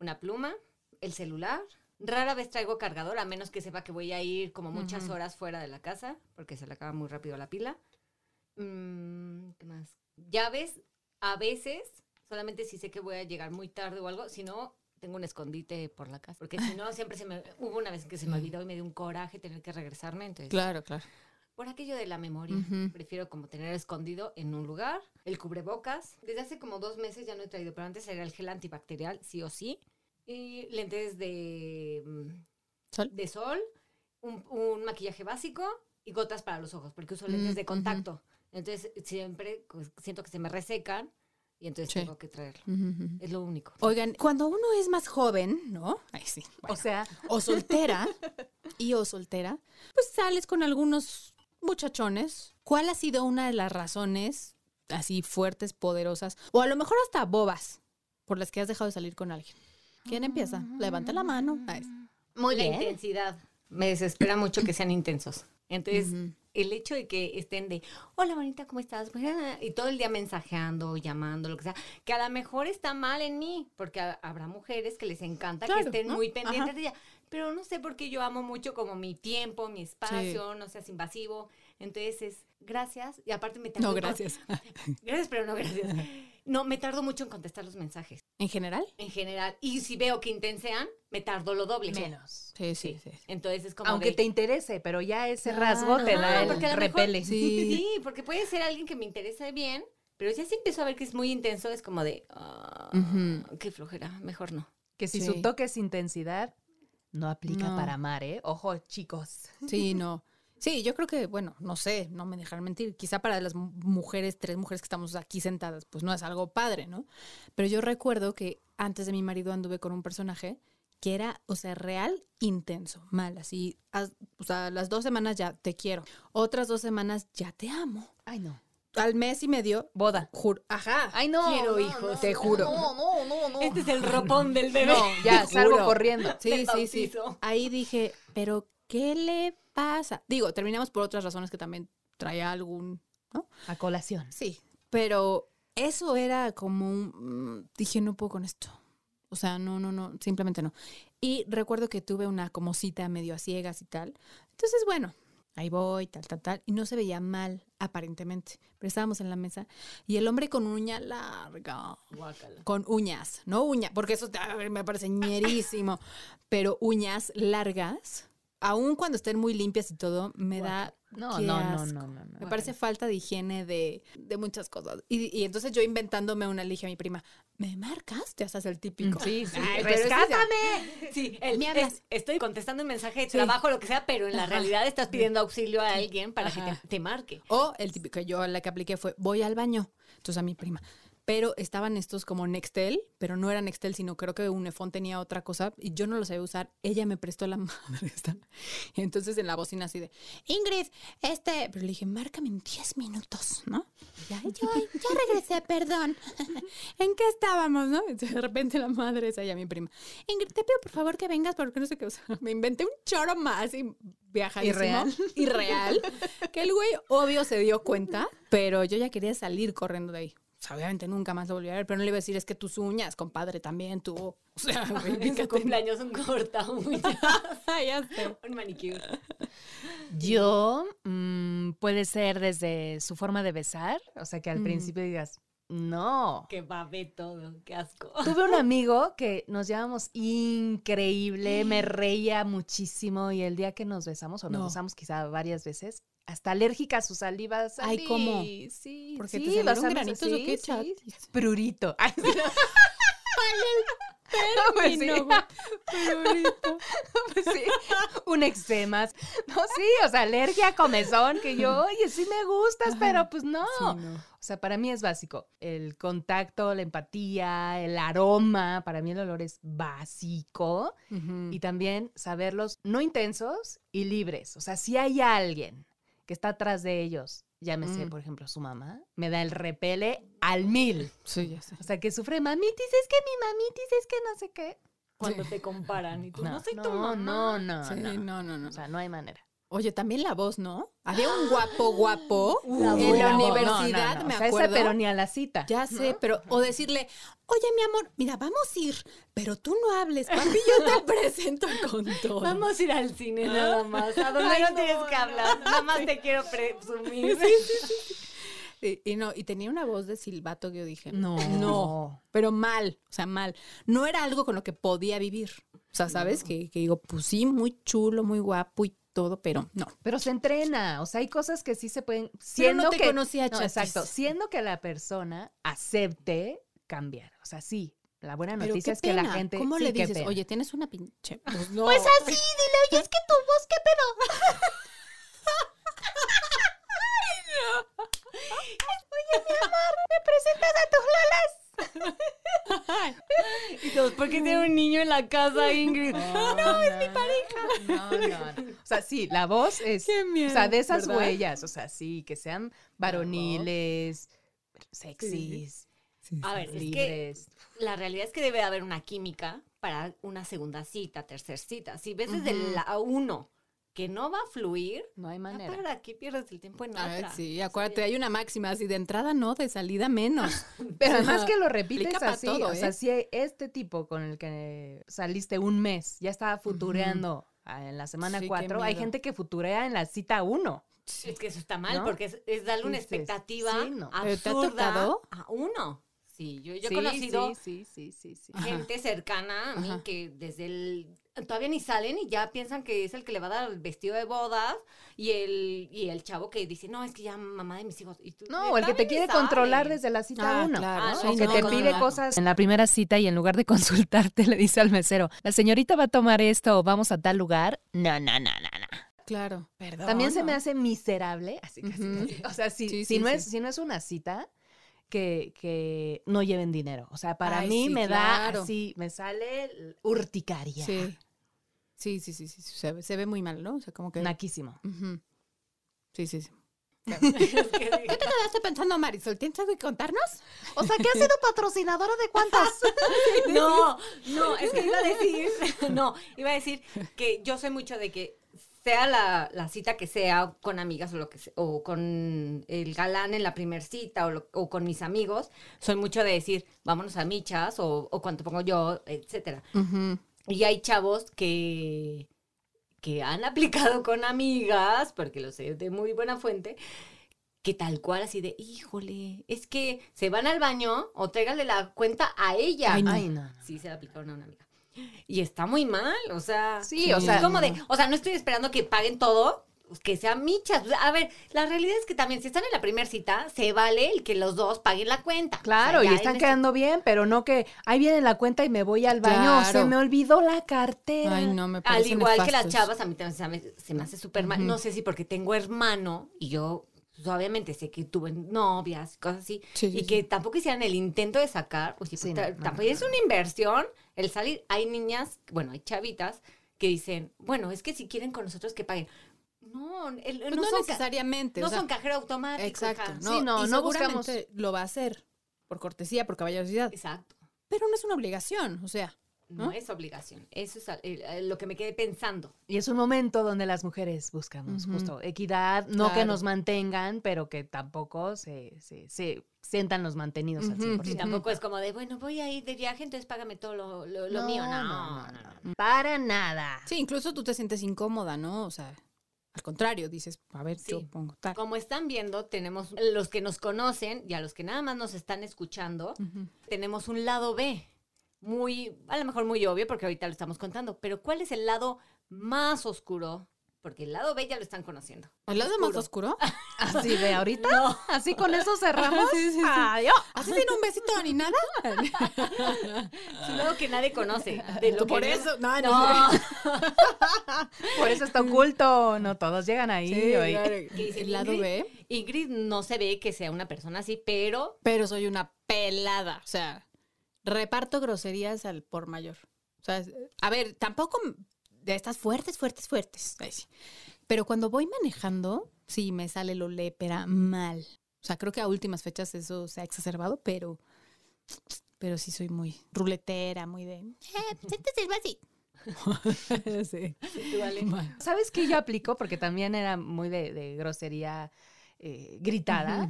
S3: una pluma, el celular. Rara vez traigo cargador, a menos que sepa que voy a ir como muchas horas fuera de la casa, porque se le acaba muy rápido la pila. Mm, ¿Qué más? Llaves, a veces, solamente si sé que voy a llegar muy tarde o algo, si no, tengo un escondite por la casa. Porque si no, siempre se me... Hubo una vez que se me olvidó y me dio un coraje tener que regresarme, entonces...
S5: Claro, claro.
S3: Por aquello de la memoria, prefiero como tener escondido en un lugar. El cubrebocas. Desde hace como dos meses ya no he traído, pero antes era el gel antibacterial, sí o sí. Y lentes de, mm,
S5: Sol.
S3: de sol, un, un maquillaje básico y gotas para los ojos, porque uso lentes
S5: Mm,
S3: de contacto. Entonces siempre pues, siento que se me resecan y entonces
S5: Sí.
S3: tengo que traerlo. Es lo único.
S5: Oigan, cuando uno es más joven, ¿no? Ay, sí.
S1: O sea,
S5: o soltera y o soltera, pues sales con algunos muchachones. ¿Cuál ha sido una de las razones así fuertes, poderosas, o a lo mejor hasta bobas, por las que has dejado de salir con alguien? ¿Quién empieza? Levanta la mano. Sí.
S1: muy
S3: la
S1: bien.
S3: intensidad. Me desespera mucho que sean intensos. Entonces, el hecho de que estén de, hola bonita, ¿cómo estás? Y todo el día mensajeando, llamando, lo que sea, que a lo mejor está mal en mí, porque ha- habrá mujeres que les encanta
S5: Claro,
S3: que estén
S5: ¿no?
S3: muy pendientes
S5: Ajá.
S3: de ella. Pero no sé por qué yo amo mucho como mi tiempo, mi espacio, no seas invasivo. Entonces es gracias y aparte me tardó
S5: No, gracias.
S3: Gracias, pero no gracias. No, me tardo mucho en contestar los mensajes,
S5: ¿En general?
S3: en general. Y si veo que intensean, me tardo lo doble.
S1: Menos.
S5: Sí, sí, sí.
S3: Entonces es como
S1: Aunque
S3: de-
S1: te interese, pero ya ese
S5: Claro.
S1: rasgo te da
S3: Ah, mejor-
S1: repele.
S5: Sí.
S3: Sí, porque puede ser alguien que me interese bien, pero ya si empiezo a ver que es muy intenso, es como de, ah, qué flojera, mejor no.
S1: Que si
S5: Sí.
S1: su toque es intensidad, no aplica
S5: No.
S1: para amar, ¿eh? Ojo, chicos.
S5: Sí, no. Sí, yo creo que, bueno, no sé, no me dejarán mentir. Quizá para las mu- mujeres, tres mujeres que estamos aquí sentadas, pues no es algo padre, ¿no? Pero yo recuerdo que antes de mi marido anduve con un personaje que era, o sea, real, intenso, mal, así. as- O sea, las dos semanas ya te quiero. Otras dos semanas ya te amo.
S1: Ay, no.
S5: Al mes y medio,
S1: Boda.
S5: juro, ajá.
S1: Ay, no.
S3: Quiero
S1: no,
S3: hijos.
S1: no, te juro.
S5: No, no, no, no.
S3: Este es el ropón del bebé.
S1: No, ya, salgo corriendo.
S5: Sí, sí, sí. Ahí dije, pero ¿qué le pasa? Digo, terminamos por otras razones que también traía algún, ¿no?
S1: A colación.
S5: Sí, pero eso era como un... mm, Dije, no puedo con esto. O sea, no, no, no, simplemente no. Y recuerdo que tuve una como cita medio a ciegas y tal. Entonces, bueno, ahí voy, tal, tal, tal. Y no se veía mal, aparentemente. Pero estábamos en la mesa y el hombre con uña larga.
S3: Guácala.
S5: Con uñas, no uñas, porque eso me parece ñerísimo. pero uñas largas, aun cuando estén muy limpias y todo, me da.
S1: No, no, no,
S5: asco.
S1: no, no, no.
S5: Me parece falta de higiene de, de muchas cosas. Y, y entonces yo inventándome una, le dije a mi prima, ¿me marcas? Ya estás el típico.
S1: Sí, sí.
S5: Ay,
S1: ¡Rescátame!
S3: Sí, el, es- estoy contestando un mensaje de trabajo, lo que sea, pero en la realidad estás pidiendo auxilio a alguien para que te, te marque.
S5: O el típico, yo la que apliqué fue, voy al baño. Entonces a mi prima. Pero estaban estos como Nextel, pero no era Nextel, sino creo que Unifón tenía otra cosa y yo no lo sabía usar. Ella me prestó la madre esta. Y entonces en la bocina así de, Ingrid, este... Pero le dije, márcame en 10 minutos, ¿no? Y Ya, yo, ya regresé, perdón. ¿En qué estábamos, no? Entonces, de repente la madre es ella, mi prima. Ingrid, te pido por favor que vengas porque no sé qué. O sea, me inventé un choro más y viajadísimo.
S1: Irreal.
S5: Irreal. Que el güey obvio se dio cuenta, pero yo ya quería salir corriendo de ahí. O sea, obviamente nunca más lo volví a ver, pero no le iba a decir, es que tus uñas, compadre, también tú. O sea, güey,
S3: En su cumpleaños un corta uñas,
S5: ya sé.
S3: un manicure.
S1: Yo, mm, puede ser desde su forma de besar, o sea, que al
S5: Mm.
S1: principio digas, no.
S3: Que babé todo, qué asco.
S1: Tuve un amigo que nos llevamos increíble, me reía muchísimo y el día que nos besamos, o nos
S5: No.
S1: besamos quizá varias veces, hasta alérgica a su saliva.
S5: Ay. ¿cómo?
S1: Sí,
S5: ¿Porque
S1: sí,
S5: te salieron granitos
S1: así,
S5: o qué,
S1: sí. Prurito. Ay, sí. Pues sí. Pues sí, un eczema. No, sí, o sea, alergia, comezón, que yo, oye, sí me gustas, pero pues no.
S5: Sí, no.
S1: O sea, para mí es básico. El contacto, la empatía, el aroma, para mí el olor es básico. Y también saberlos no intensos y libres. O sea, si hay alguien que está atrás de ellos, llámese,
S5: Mm.
S1: por ejemplo, su mamá, me da el repele al mil.
S5: Sí, ya sé.
S1: O sea, que sufre mamitis, es que mi mamitis, es que no sé qué.
S3: Cuando te comparan y tú no, soy tu
S1: no,
S3: mamá.
S1: no, no,
S5: Sí,
S1: no.
S5: no, no, no.
S1: O sea, no hay manera.
S5: Oye, también la voz, ¿no? Había un guapo, guapo
S3: La
S5: en la universidad,
S1: No, no, no.
S5: me
S1: O sea, esa,
S5: acuerdo.
S1: pero ni a la cita.
S5: Ya sé, pero o decirle, oye, mi amor, mira, vamos a ir, pero tú no hables, papi, yo te presento con todo.
S3: Vamos a ir al cine nada más. A donde
S5: Ay,
S3: no, tienes que hablar. Nada más te quiero presumir.
S5: Y, y no, y tenía una voz de silbato que yo dije,
S1: No.
S5: no, pero mal, o sea, mal. No era algo con lo que podía vivir. O sea, ¿sabes? Que, que digo, pues sí, muy chulo, muy guapo y todo, pero no.
S1: Pero se entrena, o sea, hay cosas que sí se pueden, siendo
S5: no te
S1: que
S5: conocía,
S1: no, exacto, siendo que la persona acepte cambiar, o sea, sí, la buena noticia es que la gente
S5: ¿Cómo
S1: sí,
S5: le dices? Oye, tienes una pinche. Pues no.
S1: pues así, dile, oye, es que tu voz, qué pedo. Oye, mi amor, ¿me presentas a tus lolas?
S3: Y todos, ¿por qué tiene un niño en la casa, Ingrid?
S1: No, es mi pareja. No, no, no. O sea, sí, la voz es.
S5: Qué miedo,
S1: o sea, de esas
S5: ¿verdad?
S1: huellas, o sea, sí, que sean varoniles, sexys,
S3: A ver, es que
S1: libres.
S3: la realidad es que debe haber una química para una segunda cita, tercera cita. Si ves desde la uno que no va a fluir,
S1: No hay
S3: ya
S1: manera.
S3: para qué pierdes el tiempo en
S5: Ay,
S3: otra.
S5: sí, acuérdate, hay una máxima así de entrada no, de salida menos.
S1: Pero además que lo repites así.
S5: todo,
S1: o sea,
S5: ¿eh?
S1: si este tipo con el que saliste un mes ya estaba futureando en la semana
S5: Sí, qué
S1: 4, hay
S5: miedo.
S1: gente que futurea en la cita 1.
S3: Es que eso está mal,
S1: ¿No?
S3: porque es, es darle una expectativa
S1: sí, no.
S5: ¿Pero te ha
S3: absurda a uno. Sí, yo, yo he
S1: Sí,
S3: conocido
S1: Sí, sí, sí, sí, sí.
S3: gente cercana a mí
S5: Ajá.
S3: que desde el todavía ni salen y ya piensan que es el que le va a dar el vestido de bodas y el y el chavo que dice no es que ya mamá de mis hijos y tú,
S1: No, el que te quiere controlar desde la cita
S5: Ah,
S1: uno.
S5: claro.
S3: Ah,
S1: ¿no? O que
S3: no,
S1: te
S3: no,
S1: pide cosas.
S6: En la primera cita y en lugar de consultarte le dice al mesero, la señorita va a tomar esto o vamos a tal lugar. No, no, no, no, no.
S5: Claro. Perdón.
S1: También se me hace miserable. Así que,
S5: Ujú.
S1: O sea, si,
S5: Sí,
S1: si
S5: sí,
S1: no
S5: sí.
S1: Es, si no es una cita, que, que no lleven dinero. O sea, para
S5: Ay,
S1: mí
S5: sí,
S1: me
S5: claro.
S1: da así, me sale urticaria.
S5: Sí. Sí, sí, sí, sí. Se ve, se ve muy mal, ¿no? O sea, como que.
S1: Naquísimo.
S5: Sí, sí, sí. ¿Qué te quedaste pensando, Marisol? ¿Tienes algo que contarnos?
S1: O sea, que has sido patrocinadora de cuántas.
S3: No, no, es que iba a decir, no, iba a decir que yo soy mucho de que sea la, la cita que sea con amigas o lo que sea, o con el galán en la primer cita o, lo- o con mis amigos, soy mucho de decir, vámonos a michas o, o cuánto pongo yo, etcétera. Y hay chavos que, que han aplicado con amigas, porque lo sé de muy buena fuente, que tal cual así de, híjole, es que se van al baño o tráigale la cuenta a ella.
S5: Ay, no.
S1: Ay, no.
S3: Sí, se la aplicaron a una amiga. Y está muy mal, o sea.
S1: Sí, o
S3: es
S1: sea,
S3: como de, o sea, no estoy esperando que paguen todo, pues, que sean michas. A ver, la realidad es que también, si están en la primera cita, se vale el que los dos paguen la cuenta.
S1: Claro,
S3: O sea,
S1: y están
S3: ese-
S1: quedando bien, pero no que ahí viene la cuenta y me voy al baño.
S5: Claro.
S1: Se me olvidó la cartera.
S5: Ay, no, me
S3: Al
S5: parece
S3: igual que las chavas, a mí también se me, se me hace súper mal. No sé si porque tengo hermano y yo, pues, obviamente, sé que tuve novias, cosas así,
S5: Sí,
S3: y
S5: sí,
S3: que
S5: sí.
S3: tampoco hicieran el intento de sacar, pues,
S1: Sí,
S3: pues,
S1: no,
S3: ta-
S1: no,
S3: tampoco
S1: no,
S3: es una inversión el salir. Hay niñas, bueno, hay chavitas que dicen, bueno, es que si quieren con nosotros que paguen. No, el-
S5: Pues
S3: no,
S5: no, necesariamente.
S3: no
S5: o sea,
S3: son cajero automático.
S5: Exacto.
S3: hija.
S5: No,
S1: Sí, no,
S5: y
S1: no
S5: seguramente lo va a hacer por cortesía, por caballerosidad.
S3: Exacto.
S5: Pero no es una obligación, o sea.
S3: No,
S5: ¿No?
S3: es obligación. Eso es lo que me quedé pensando.
S1: Y es un momento donde las mujeres buscamos
S5: Ujú.
S1: justo equidad, no que
S5: Claro.
S1: nos mantengan, pero que tampoco se, se, se sientan los mantenidos al
S5: Ujú.
S1: 100%.
S3: Y tampoco es como de, bueno, voy a ir de viaje, entonces págame todo lo, lo- lo mío. No, no, no.
S1: Para nada.
S5: Sí, incluso tú te sientes incómoda, ¿no? O sea, al contrario, dices, a ver,
S3: Sí.
S5: yo pongo tal.
S3: Como están viendo, tenemos los que nos conocen y a los que nada más nos están escuchando, tenemos un lado B. Muy, a lo mejor muy obvio, porque ahorita lo estamos contando. Pero ¿cuál es el lado más oscuro? Porque el lado B ya lo están conociendo.
S5: ¿El lado más oscuro?
S1: Así de ahorita. Así con eso cerramos.
S5: Sí, sí, sí.
S1: Adiós.
S5: ¿Así sin un besito ni nada?
S3: Es un lado que nadie conoce. De lo
S5: Por
S3: que
S5: eso, no,
S3: No.
S1: Por eso está oculto. No todos llegan ahí.
S5: Claro.
S3: Que dicen,
S5: El lado
S3: Ingrid-
S5: B,
S3: Ingrid no se ve que sea una persona así, pero
S5: pero soy una pelada. O sea, reparto groserías al por mayor. O sea, a ver, tampoco de estas fuertes, fuertes, fuertes. Pero cuando voy manejando, sí me sale lo lépera mal. O sea, creo que a últimas fechas eso se ha exacerbado, pero, pero sí soy muy ruletera, muy de. Eh, pues sí.
S1: ¿Sabes qué yo aplico? Porque también era muy de, de grosería eh, gritada.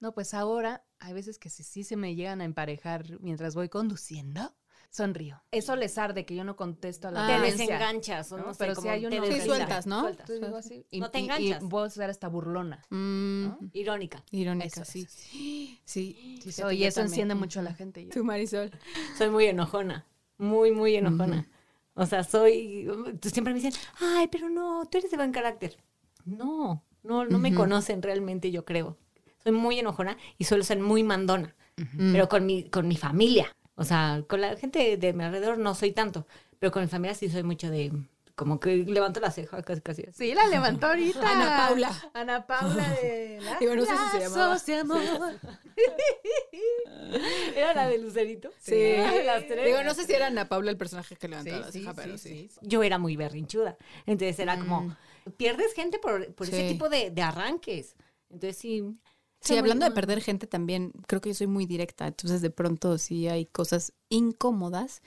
S1: No, pues ahora hay veces que sí, sí se me llegan a emparejar mientras voy conduciendo. Sonrío. Eso les arde que yo no contesto a la
S5: Ah,
S3: te desenganchas. o
S1: ¿no?
S3: no sé,
S1: Pero si hay
S3: te
S1: uno
S5: Sí,
S1: que-
S3: deslindas.
S5: sueltas, ¿no?
S3: Sueltas.
S1: Así, y,
S3: No te
S1: y- y
S3: enganchas.
S1: voy a ser hasta burlona.
S5: Mm,
S3: Irónica.
S5: Irónica,
S1: Eso,
S5: sí.
S1: eso,
S5: Sí,
S1: Sí,
S5: fíjate,
S1: y
S5: yo
S1: eso
S5: también.
S1: enciende mucho a la gente. Yo-
S5: Tú, Marisol.
S3: Soy muy enojona. Muy, muy enojona. O sea, soy. tú Siempre me dicen, ay, pero no, tú eres de buen carácter. No, no, no me conocen realmente, yo creo. Soy muy enojona y suelo ser muy mandona. Pero con mi, con mi familia. O sea, con la gente de mi alrededor no soy tanto. Pero con mi familia sí soy mucho de. Como que levanto la ceja casi, casi.
S1: Sí, la levantó ahorita.
S5: Ana Paula.
S1: Ana Paula de
S5: Digo, no sé si se llamaba.
S1: De amor.
S3: Era la de Lucerito.
S5: Sí.
S3: Las tres.
S5: Digo, no sé si era Ana Paula el personaje que levantaba
S1: Sí,
S5: la ceja,
S1: sí,
S5: pero
S1: sí.
S5: sí.
S3: yo era muy berrinchuda. Entonces era como, pierdes gente por, por ese tipo de, de arranques. Entonces sí.
S5: Sí, hablando de perder gente también, creo que yo soy muy directa, entonces de pronto sí hay cosas incómodas,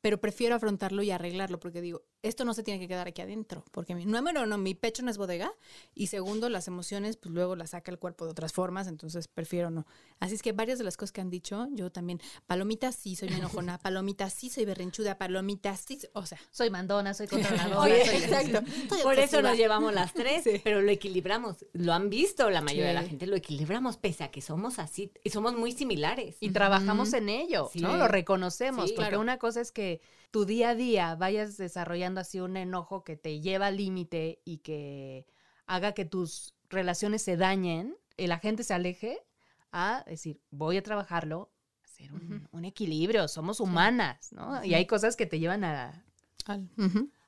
S5: pero prefiero afrontarlo y arreglarlo porque digo, esto no se tiene que quedar aquí adentro, porque mi, número uno, mi pecho no es bodega, y segundo, las emociones, pues luego las saca el cuerpo de otras formas, entonces prefiero no. Así es que varias de las cosas que han dicho, yo también, palomita sí soy enojona, palomita sí soy berrinchuda, palomita sí, o sea,
S1: Soy mandona, soy controladora.
S3: Oye,
S1: soy-
S5: exacto.
S3: Por eso nos llevamos las tres, pero lo equilibramos. Lo han visto, la mayoría de la gente lo equilibramos, pese a que somos así y somos muy similares.
S1: Y trabajamos en ello,
S3: Sí.
S1: ¿no? Lo reconocemos,
S3: Sí,
S1: porque
S3: claro.
S1: una cosa es que tu día a día vayas desarrollando así un enojo que te lleva al límite y que haga que tus relaciones se dañen y la gente se aleje, a decir, voy a trabajarlo, hacer un, un equilibrio, somos humanas, ¿no? Y hay cosas que te llevan a...
S5: al-.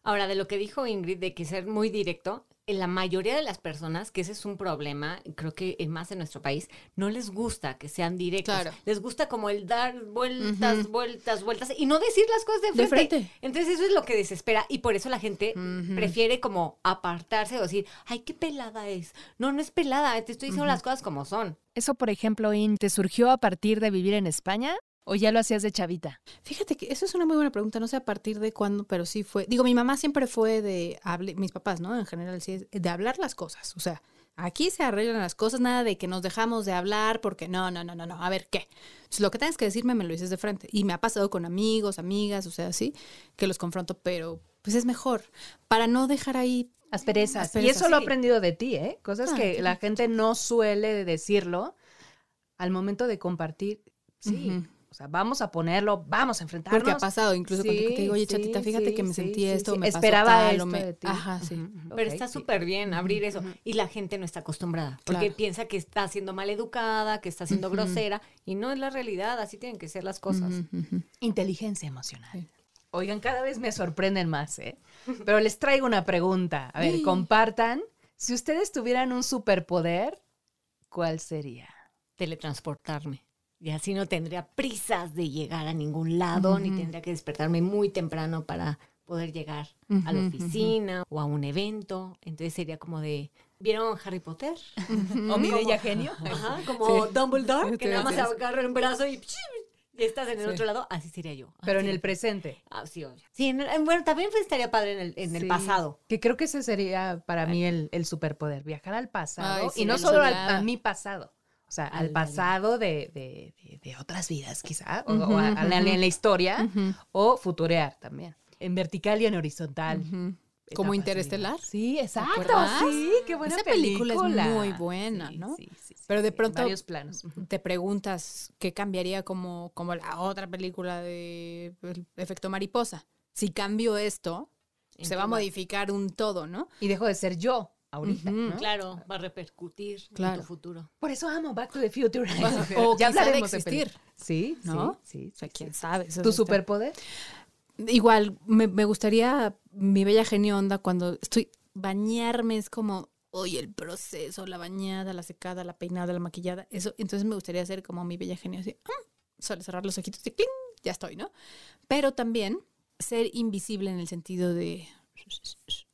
S3: Ahora, de lo que dijo Ingrid, de que ser muy directo, la mayoría de las personas, que ese es un problema, creo que es más en nuestro país, no les gusta que sean directos.
S5: Claro.
S3: Les gusta como el dar vueltas, vueltas, vueltas y no decir las cosas de
S5: De
S3: frente. Entonces eso es lo que desespera y por eso la gente prefiere como apartarse o decir, ay, qué pelada es. No, no es pelada, te estoy diciendo las cosas como son.
S6: Eso, por ejemplo, In, ¿te surgió a partir de vivir en España o ya lo hacías de chavita?
S5: Fíjate que eso es una muy buena pregunta, no sé a partir de cuándo, pero sí fue. Digo, mi mamá siempre fue de hable, mis papás, ¿no? En general, sí, es de hablar las cosas. O sea, aquí se arreglan las cosas, nada de que nos dejamos de hablar porque no, no, no, no, no. A ver, ¿qué? Entonces, lo que tienes que decirme me lo dices de frente. Y me ha pasado con amigos, amigas, o sea, así, que los confronto, pero pues es mejor para no dejar ahí.
S1: Asperezas. y
S5: Asperezas,
S1: eso lo he
S3: sí.
S1: aprendido de ti, ¿eh? Cosas
S5: Ah,
S1: que la gente no suele decirlo al momento de compartir. Sí, sea, vamos a ponerlo, vamos a enfrentarnos.
S5: Porque ha pasado, incluso cuando te digo, oye, chatita, fíjate que me sentí esto, me pasó
S1: Esperaba
S5: tal,
S1: esto
S5: me-
S1: de ti.
S5: Ajá, sí.
S3: Pero está
S1: sí.
S3: súper bien abrir eso. Y la gente no está acostumbrada. Porque
S5: Claro.
S3: piensa que está siendo maleducada, que está siendo grosera. Y no es la realidad. Así tienen que ser las cosas.
S1: Inteligencia emocional.
S5: Sí.
S1: Oigan, cada vez me sorprenden más, ¿eh? Pero les traigo una pregunta. A ver,
S5: Sí.
S1: compartan. Si ustedes tuvieran un superpoder, ¿cuál sería?
S3: Teletransportarme. Y así no tendría prisas de llegar a ningún lado, ni tendría que despertarme muy temprano para poder llegar a la oficina o a un evento. Entonces sería como de. ¿Vieron Harry Potter?
S1: ¿O mi bella genio?
S3: Ajá, como Dumbledore, que nada
S5: a
S3: más agarra un brazo y, y estás en el
S5: Sí.
S3: otro lado. Así sería yo.
S1: Pero en el presente.
S3: Ah, sí, obvio. Sí, en el- en- bueno, también pues, estaría padre en el, en el
S1: Sí,
S3: pasado.
S1: Que creo que ese sería para mí el, el superpoder, viajar al pasado.
S5: Ay, sí,
S1: y no solo al- a mi pasado, o sea, al
S3: Al-
S1: pasado de, de- de- de otras vidas quizá, o, a en la historia, o futurear también. En vertical y en horizontal.
S5: Como Interestelar.
S1: Sí, exacto. Sí, qué buena
S5: Esa película es muy buena,
S1: Sí,
S5: ¿no?
S1: sí, sí, sí,
S5: Pero de pronto-
S1: varios planos.
S5: Te preguntas qué cambiaría como, como la otra película de efecto mariposa. Si cambio esto,
S3: ¿En
S5: se va a modificar un todo, ¿no?
S1: Y dejo de ser yo ahorita.
S3: Claro, va a repercutir
S5: Claro.
S3: en tu futuro.
S1: Por eso amo Back to the Future.
S5: O
S1: ya
S5: quizá de existir.
S1: Sí,
S5: ¿No?
S1: sí, sí.
S5: O sea, quién sabe. eso
S1: ¿Tu
S5: está-
S1: superpoder?
S5: Igual, me, me gustaría mi bella genio onda cuando estoy bañarme, es como, oye, el proceso, la bañada, la secada, la peinada, la maquillada, eso. Entonces me gustaría ser como mi bella genio, así, ah, solo cerrar los ojitos y ¡cling! ya estoy, ¿no? Pero también ser invisible en el sentido de,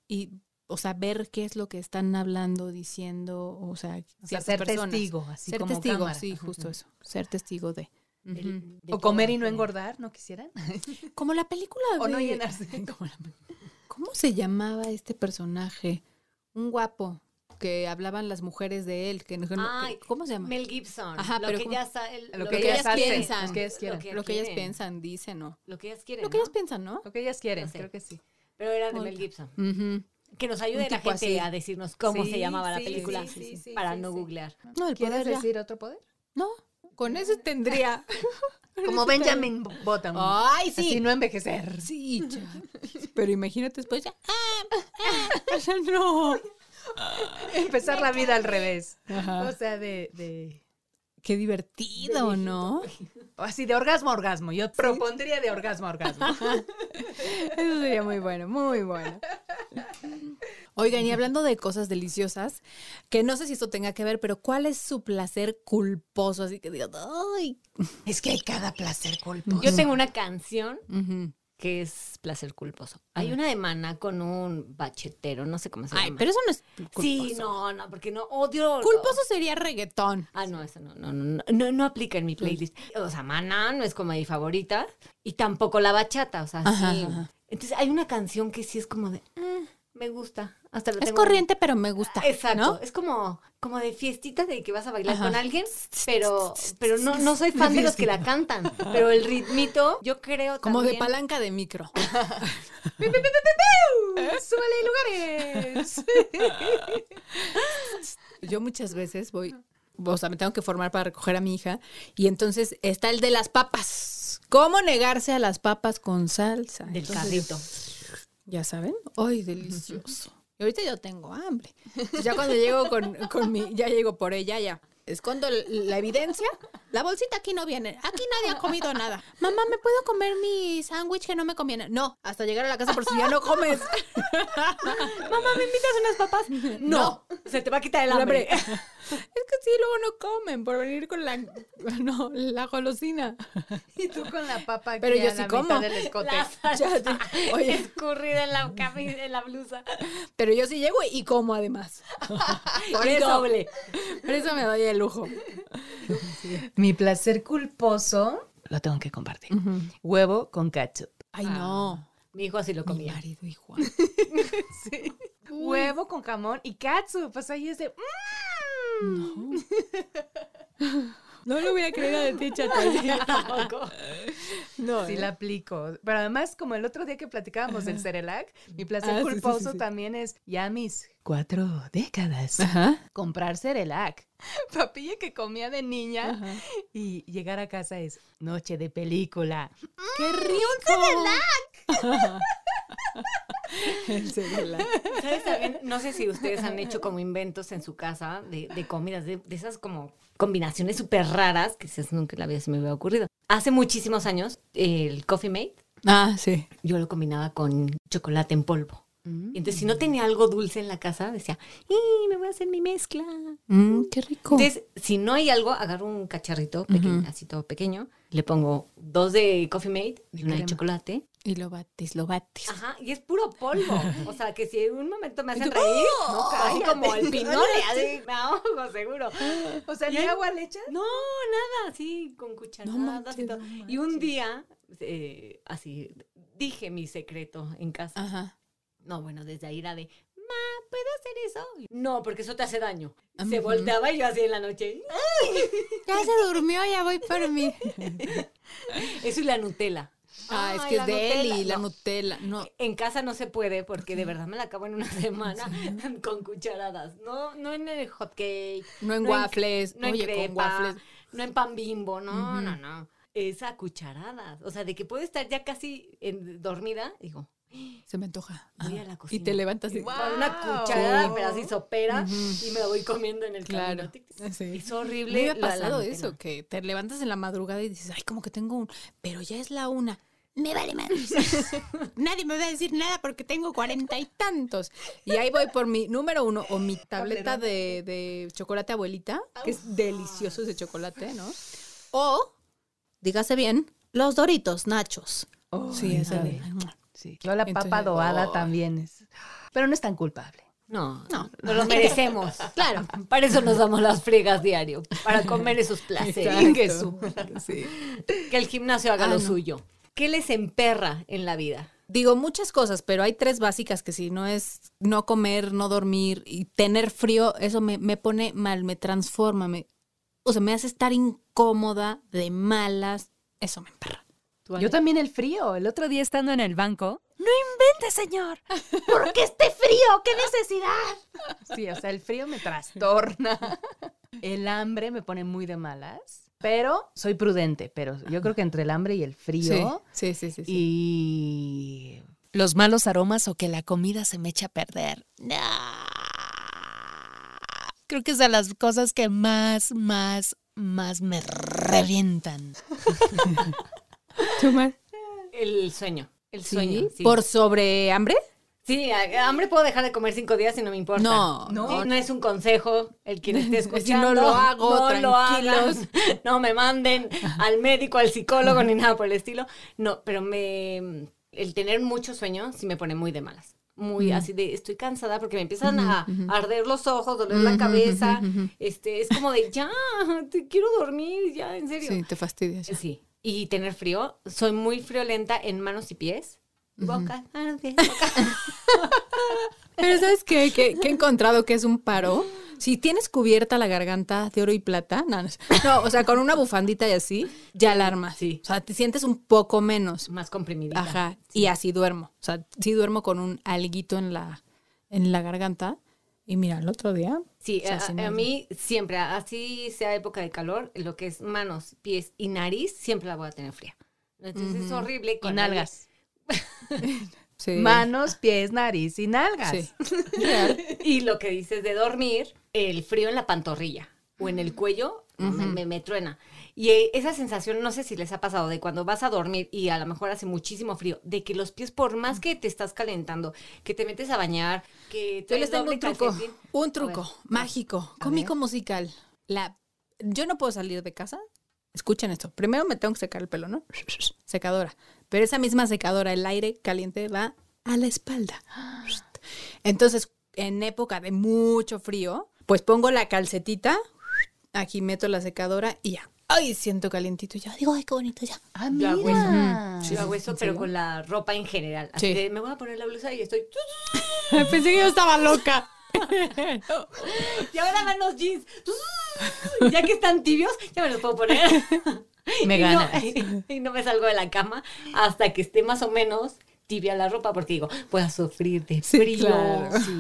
S5: y, o sea, ver qué es lo que están hablando, diciendo, o sea,
S1: O sea,
S5: ciertas
S1: ser
S5: personas.
S1: testigo, así
S5: ser
S1: como
S5: testigo,
S1: cámara.
S5: sí, justo eso, ser testigo de.
S3: El- de
S1: O comer y no engordar, ¿no quisieran?
S5: Como la película
S1: O no
S5: de-
S1: llenarse.
S5: como la- ¿Cómo se llamaba este personaje? Un guapo que hablaban las mujeres de él. Que,
S3: Ay,
S5: que- ¿Cómo se llama?
S3: Mel Gibson.
S5: Ajá,
S3: lo
S5: pero
S3: que
S5: ¿cómo?
S3: ya sa- el-
S1: Lo
S5: que
S1: que
S5: ellas piensan.
S1: lo que ellas quieren.
S3: Lo que
S5: Lo que ellas piensan, dicen, ¿no?
S3: Lo que ellas quieren.
S5: Lo que ellas piensan, ¿no?
S1: Lo que ellas quieren,
S3: No sé.
S1: creo que sí.
S3: Pero era de. Mel Gibson.
S5: Ujú.
S3: Que nos ayude la gente
S5: así.
S3: a decirnos cómo
S1: Sí,
S3: se llamaba la película
S1: sí, sí, sí,
S3: para
S1: sí,
S3: no
S1: sí.
S3: googlear.
S5: No, el
S1: ¿Quieres
S5: poder ya.
S1: decir otro poder?
S5: No, con ese tendría.
S1: Como Benjamin Button.
S5: Ay, sí.
S1: Así no envejecer.
S5: Sí, cha- pero imagínate después ya. ¡Ah! ¡Ah! Sea, no.
S1: Empezar la vida al revés.
S5: Ajá.
S1: O sea, de, de...
S5: Qué divertido, ¿no?
S1: o Así de orgasmo a orgasmo. Yo propondría de orgasmo a orgasmo.
S5: Eso sería muy bueno, muy bueno. Oigan, y hablando de cosas deliciosas, que no sé si esto tenga que ver, pero ¿cuál es su placer culposo? Así que digo, ay.
S1: es que hay cada placer culposo.
S3: Yo tengo una canción
S5: Ujú.
S3: Que es placer culposo. Hay una de Maná con un bachetero, no sé cómo se
S5: Ay,
S3: llama.
S5: pero eso no es culposo.
S3: Sí, no, no, porque no odio.
S5: Culposo sería reggaetón.
S3: Ah, no, eso no, no, no, no, no, no aplica en mi playlist. O sea, Maná no es como mi favorita y tampoco la bachata, o sea,
S5: Ajá,
S3: sí.
S5: ajá.
S3: Entonces hay una canción que sí es como de, "Eh, me gusta. Hasta
S5: Es
S3: tengo-
S5: corriente, pero me gusta.
S3: Exacto,
S5: ¿no?
S3: es como, como de fiestita de que vas a bailar
S5: Ajá.
S3: con alguien, pero, pero no, no soy fan de los que la cantan. Pero el ritmito, yo creo
S5: Como de palanca de micro.
S1: ¡Súbele lugares!
S5: Yo muchas veces voy, o sea, me tengo que formar para recoger a mi hija y entonces está el de las papas. ¿Cómo negarse a las papas con salsa?
S3: del
S5: Entonces,
S3: carrito.
S5: Ya saben, ¡ay, delicioso! Y ahorita yo tengo hambre. Entonces, ya cuando llego con, con mi, ya llego por ella, ya. Escondo la evidencia. La bolsita aquí no viene. Aquí nadie ha comido nada. Mamá, ¿me puedo comer mi sándwich que no me conviene? No, hasta llegar a la casa por si ya no comes.
S3: Mamá, ¿me invitas unas papas? No, se te va a quitar el hambre.
S5: Es que sí, luego no comen por venir con la, no, la golosina.
S1: Y tú con la papa aquí
S5: Pero yo
S1: a
S5: sí
S1: la
S5: como.
S1: mitad del escote.
S3: La
S5: oye.
S3: escurrida en la, cami- en la blusa.
S5: Pero yo sí llego y como además. Por
S3: Y
S5: eso,
S3: doble.
S5: por eso me doy el lujo.
S1: Mi placer culposo lo tengo que compartir. Huevo con ketchup.
S5: Ay, no.
S3: Mi hijo así lo
S5: Mi
S3: comía.
S5: marido igual.
S1: Huevo con jamón y ketchup. Pues ahí es de... mm.
S5: No lo hubiera creído de ti, chata.
S3: Tampoco.
S5: No,
S1: Sí,
S5: ¿eh?
S1: la aplico. Pero además, como el otro día que platicábamos del Cerelac, mi placer
S5: Ah, sí,
S1: culposo
S5: sí, sí.
S1: también es ya mis cuatro décadas.
S5: Ajá.
S1: Comprar Cerelac. Papilla que comía de niña
S5: Ajá.
S1: y llegar a casa es noche de película.
S5: ¡Qué rico! El Cerelac.
S3: ¿Sabes también? No sé si ustedes han hecho como inventos en su casa de, de comidas, de, de esas como combinaciones súper raras que quizás nunca en la vida se me hubiera ocurrido. Hace muchísimos años, el Coffee Mate,
S5: Ah, sí.
S3: yo lo combinaba con chocolate en polvo. Y entonces, si no tenía algo dulce en la casa, decía, ¡y me voy a hacer mi mezcla!
S5: Mm, qué rico.
S3: Entonces, si no hay algo, agarro un cacharrito pequeño, así todo pequeño, le pongo dos de Coffee Mate y una de chocolate.
S5: Y lo bates, lo bates.
S3: Ajá, y es puro polvo. O sea, que si en un momento me hacen reír,
S1: no,
S3: así
S1: cállate.
S3: como el pinole, así me ahogo, seguro.
S1: O sea, ¿ni agua le echas?
S3: No, nada, así con cucharadas
S5: No manches,
S3: y todo.
S5: no
S3: y un día, eh, así, dije mi secreto en casa.
S5: Ajá.
S3: No, bueno, desde ahí era de, ma, ¿puedo hacer eso? No, porque eso te hace daño. Se volteaba y yo así en la noche.
S5: Ya se durmió, ya voy por mí.
S3: Eso y la Nutella.
S5: Ah, es que es de él y la
S3: no.
S5: Nutella. No.
S3: En casa no se puede porque de verdad me la acabo en una semana con cucharadas. No, no en el hot cake.
S5: No en
S3: no
S5: waffles.
S3: no en crepa,
S5: con waffles.
S3: no en pan bimbo, no, no, no. Es a cucharadas. O sea, de que puedo estar ya casi en- dormida, digo,
S5: Se me antoja.
S3: voy
S5: Ajá.
S3: a la
S5: Y
S3: cocina.
S5: te levantas y...
S3: Con una cucharada,
S1: Sí.
S3: pero así sopera, y me la voy comiendo en el
S5: Claro.
S3: camino. Tic.
S5: Sí.
S3: Es horrible.
S5: me ha
S3: la
S5: pasado eso, que te levantas en la madrugada y dices, ay, como que tengo un... Pero ya es la una. Me vale más. Nadie me va a decir nada porque tengo cuarenta y tantos. Y ahí voy por mi número uno o mi tableta de, de chocolate abuelita, que es delicioso ese chocolate, ¿no? O, dígase bien, los doritos nachos. sí,
S1: Ay,
S5: esa de...
S1: Sí. Yo la papa
S5: Entonces,
S1: doada
S5: oh.
S1: también es... Pero no es tan culpable.
S3: No,
S5: No.
S3: no, nos lo merecemos. Claro, para eso nos damos las friegas diario, para comer esos placeres.
S1: Que
S5: Sí.
S3: Que el gimnasio haga
S5: Ah,
S3: lo
S5: no.
S3: suyo. ¿Qué les emperra en la vida?
S5: Digo muchas cosas, pero hay tres básicas que si no es no comer, no dormir y tener frío, eso me, me pone mal, me transforma, me, o sea, me hace estar incómoda, de malas, eso me emperra.
S1: Yo también el frío. El otro día estando en el banco.
S6: ¡No invente, señor!
S1: ¿Por qué este frío? ¿Qué necesidad? Sí, o sea, el frío me trastorna. El hambre me pone muy de malas. Pero soy prudente, pero yo creo que entre el hambre y el frío
S5: sí, sí, sí. sí.
S1: y
S6: Los malos aromas o que la comida se me echa a perder. Creo que es de las cosas que más, más, más me revientan.
S5: ¿Tú?
S3: El sueño. El
S5: ¿Sí?
S3: sueño. Sí.
S5: ¿Por sobre hambre?
S3: Sí, hambre puedo dejar de comer cinco días y no me importa.
S5: No,
S3: no, no es un consejo el quien esté
S5: Si
S3: escuchando.
S5: no lo hago,
S3: no lo
S5: tranquilos.
S3: hagan, no me manden al médico, al psicólogo ni nada por el estilo. No, pero me El tener mucho sueño sí me pone muy de malas. Muy
S5: Mm.
S3: así de, estoy cansada porque me empiezan a arder los ojos, doler la cabeza. Este, es como de, ya, te quiero dormir, ya, en serio.
S5: Sí, te fastidias. ya.
S3: Sí. Y tener frío, soy muy friolenta en manos y pies. Boca, manos, pies, boca.
S5: Pero ¿sabes qué? Que, que he encontrado que es un paro. Si tienes cubierta la garganta de oro y plata, no, no, no, o sea, con una bufandita y así, ya alarma.
S3: Sí.
S5: O sea, te sientes un poco menos.
S3: Más comprimidita.
S5: Ajá. Y así duermo. O sea, sí duermo con un alguito en la, en la garganta. Y mira, el otro día.
S3: Sí,
S5: o sea,
S3: a,
S5: sí
S3: a mí siempre, así sea época de calor, lo que es manos, pies y nariz, siempre la voy a tener fría. Entonces es horrible.
S1: Y
S3: cuando
S1: nalgas.
S5: Sí.
S1: Manos, pies, nariz y nalgas.
S5: Sí.
S3: Y lo que dices de dormir, el frío en la pantorrilla o en el cuello me, me- me truena. Y eh, esa sensación, no sé si les ha pasado, de cuando vas a dormir y a lo mejor hace muchísimo frío, de que los pies, por más que te estás calentando, que te metes a bañar, que
S5: Yo les tengo un truco.
S3: calcetín,
S5: Un truco mágico, cómico musical. La, yo no puedo salir de casa. Escuchen esto. Primero me tengo que secar el pelo, ¿no? Secadora. Pero esa misma secadora, el aire caliente va a la espalda. Entonces, en época de mucho frío, pues pongo la calcetita, aquí meto la secadora y ya. Ay, siento calientito y ya. Digo, ay, qué bonito ya.
S1: Ah,
S3: Yo hago
S1: mira.
S3: Yo hago eso,
S5: ¿En
S3: pero con la ropa en general. Así
S5: Sí.
S3: de, me voy a poner la blusa y estoy...
S5: Pensé que yo estaba loca.
S3: Y ahora van los jeans. Ya que están tibios, ya me los puedo poner.
S1: Me
S3: Y no-
S1: ganas.
S3: y no me salgo de la cama hasta que esté más o menos tibia la ropa, porque digo, voy a sufrir de
S5: Sí,
S3: frío.
S5: claro.
S1: Sí,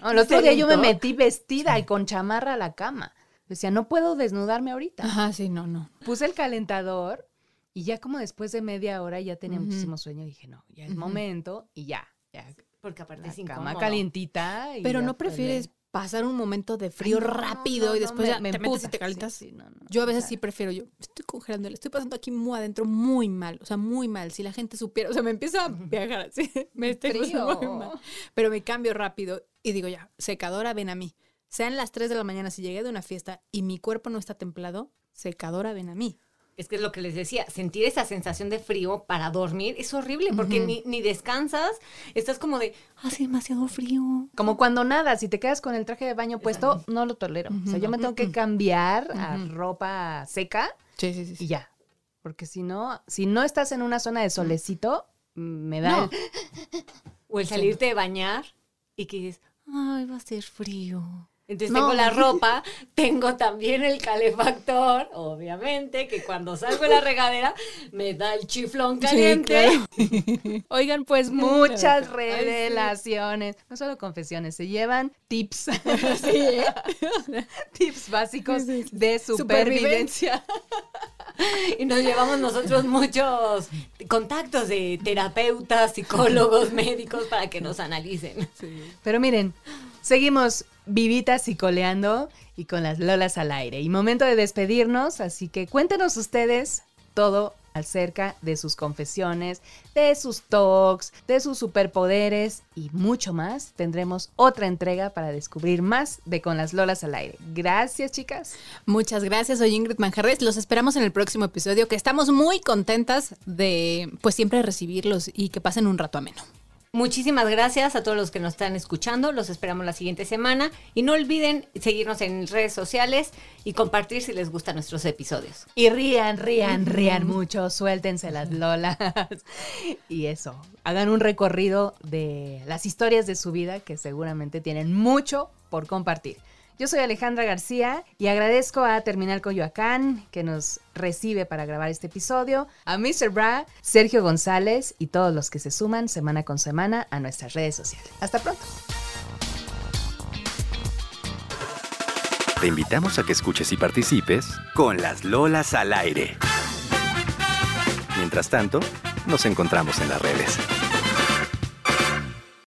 S1: no, el otro día yo me metí vestida y con chamarra a la cama. Decía, no puedo desnudarme ahorita.
S5: Ajá, sí, no, no.
S1: Puse el calentador y ya como después de media hora ya tenía muchísimo sueño. Dije, no, ya es momento y ya. ya
S3: Porque aparte
S1: la
S3: es
S1: cama calientita. y
S5: Pero no prefieres pasar un momento de frío
S1: no,
S5: rápido
S1: no,
S5: y después
S1: me-
S5: ya
S1: me
S5: te metes y te calientas.
S1: Sí, sí,
S5: Yo a veces sí prefiero, yo estoy congelando, le estoy pasando aquí muy adentro muy mal, o sea, muy mal. Si la gente supiera, o sea, me empieza a viajar así, me estoy
S1: Frío.
S5: muy mal. Pero me cambio rápido y digo ya, secadora, ven a mí. Sean las 3 de la mañana, si llegué de una fiesta y mi cuerpo no está templado, secadora, ven a mí.
S3: Es que es lo que les decía, sentir esa sensación de frío para dormir es horrible porque ni, ni descansas, estás como de, hace demasiado frío.
S1: Como cuando nada, si te quedas con el traje de baño puesto, no lo tolero. O sea, yo me tengo que cambiar a ropa seca
S5: Sí, sí, sí.
S1: y ya. Porque si no, si no estás en una zona de solecito, me da
S5: No.
S1: el-
S3: O el salirte de bañar y que dices, ay, va a ser frío. Entonces
S5: No.
S3: tengo la ropa, tengo también el calefactor, obviamente, que cuando salgo de la regadera me da el chiflón caliente.
S1: Oigan, pues muchas
S5: Ay, sí.
S1: revelaciones, no solo confesiones, se llevan tips,
S5: Sí, ¿eh?
S1: tips básicos de supervivencia.
S3: Y nos llevamos nosotros muchos contactos de terapeutas, psicólogos, médicos para que nos analicen.
S1: Pero miren, seguimos vivitas y coleando y con las lolas al aire. Y momento de despedirnos, así que cuéntenos ustedes todo acerca de sus confesiones, de sus talks, de sus superpoderes y mucho más. Tendremos otra entrega para descubrir más de Con las Lolas al aire. Gracias, chicas.
S5: Muchas gracias, soy Ingrid Manjarres. Los esperamos en el próximo episodio, que estamos muy contentas de, pues siempre recibirlos y que pasen un rato ameno.
S3: Muchísimas gracias a todos los que nos están escuchando. Los esperamos la siguiente semana. Y no olviden seguirnos en redes sociales y compartir si les gustan nuestros episodios.
S1: Y rían, rían, rían mucho, suéltense las lolas. Y eso, hagan un recorrido de las historias de su vida que seguramente tienen mucho por compartir. Yo soy Alejandra García y agradezco a Terminal Coyoacán que nos recibe para grabar este episodio, a Mr. Bra, Sergio González y todos los que se suman semana con semana a nuestras redes sociales. Hasta pronto.
S4: Te invitamos a que escuches y participes con las Lolas al aire. Mientras tanto, nos encontramos en las redes.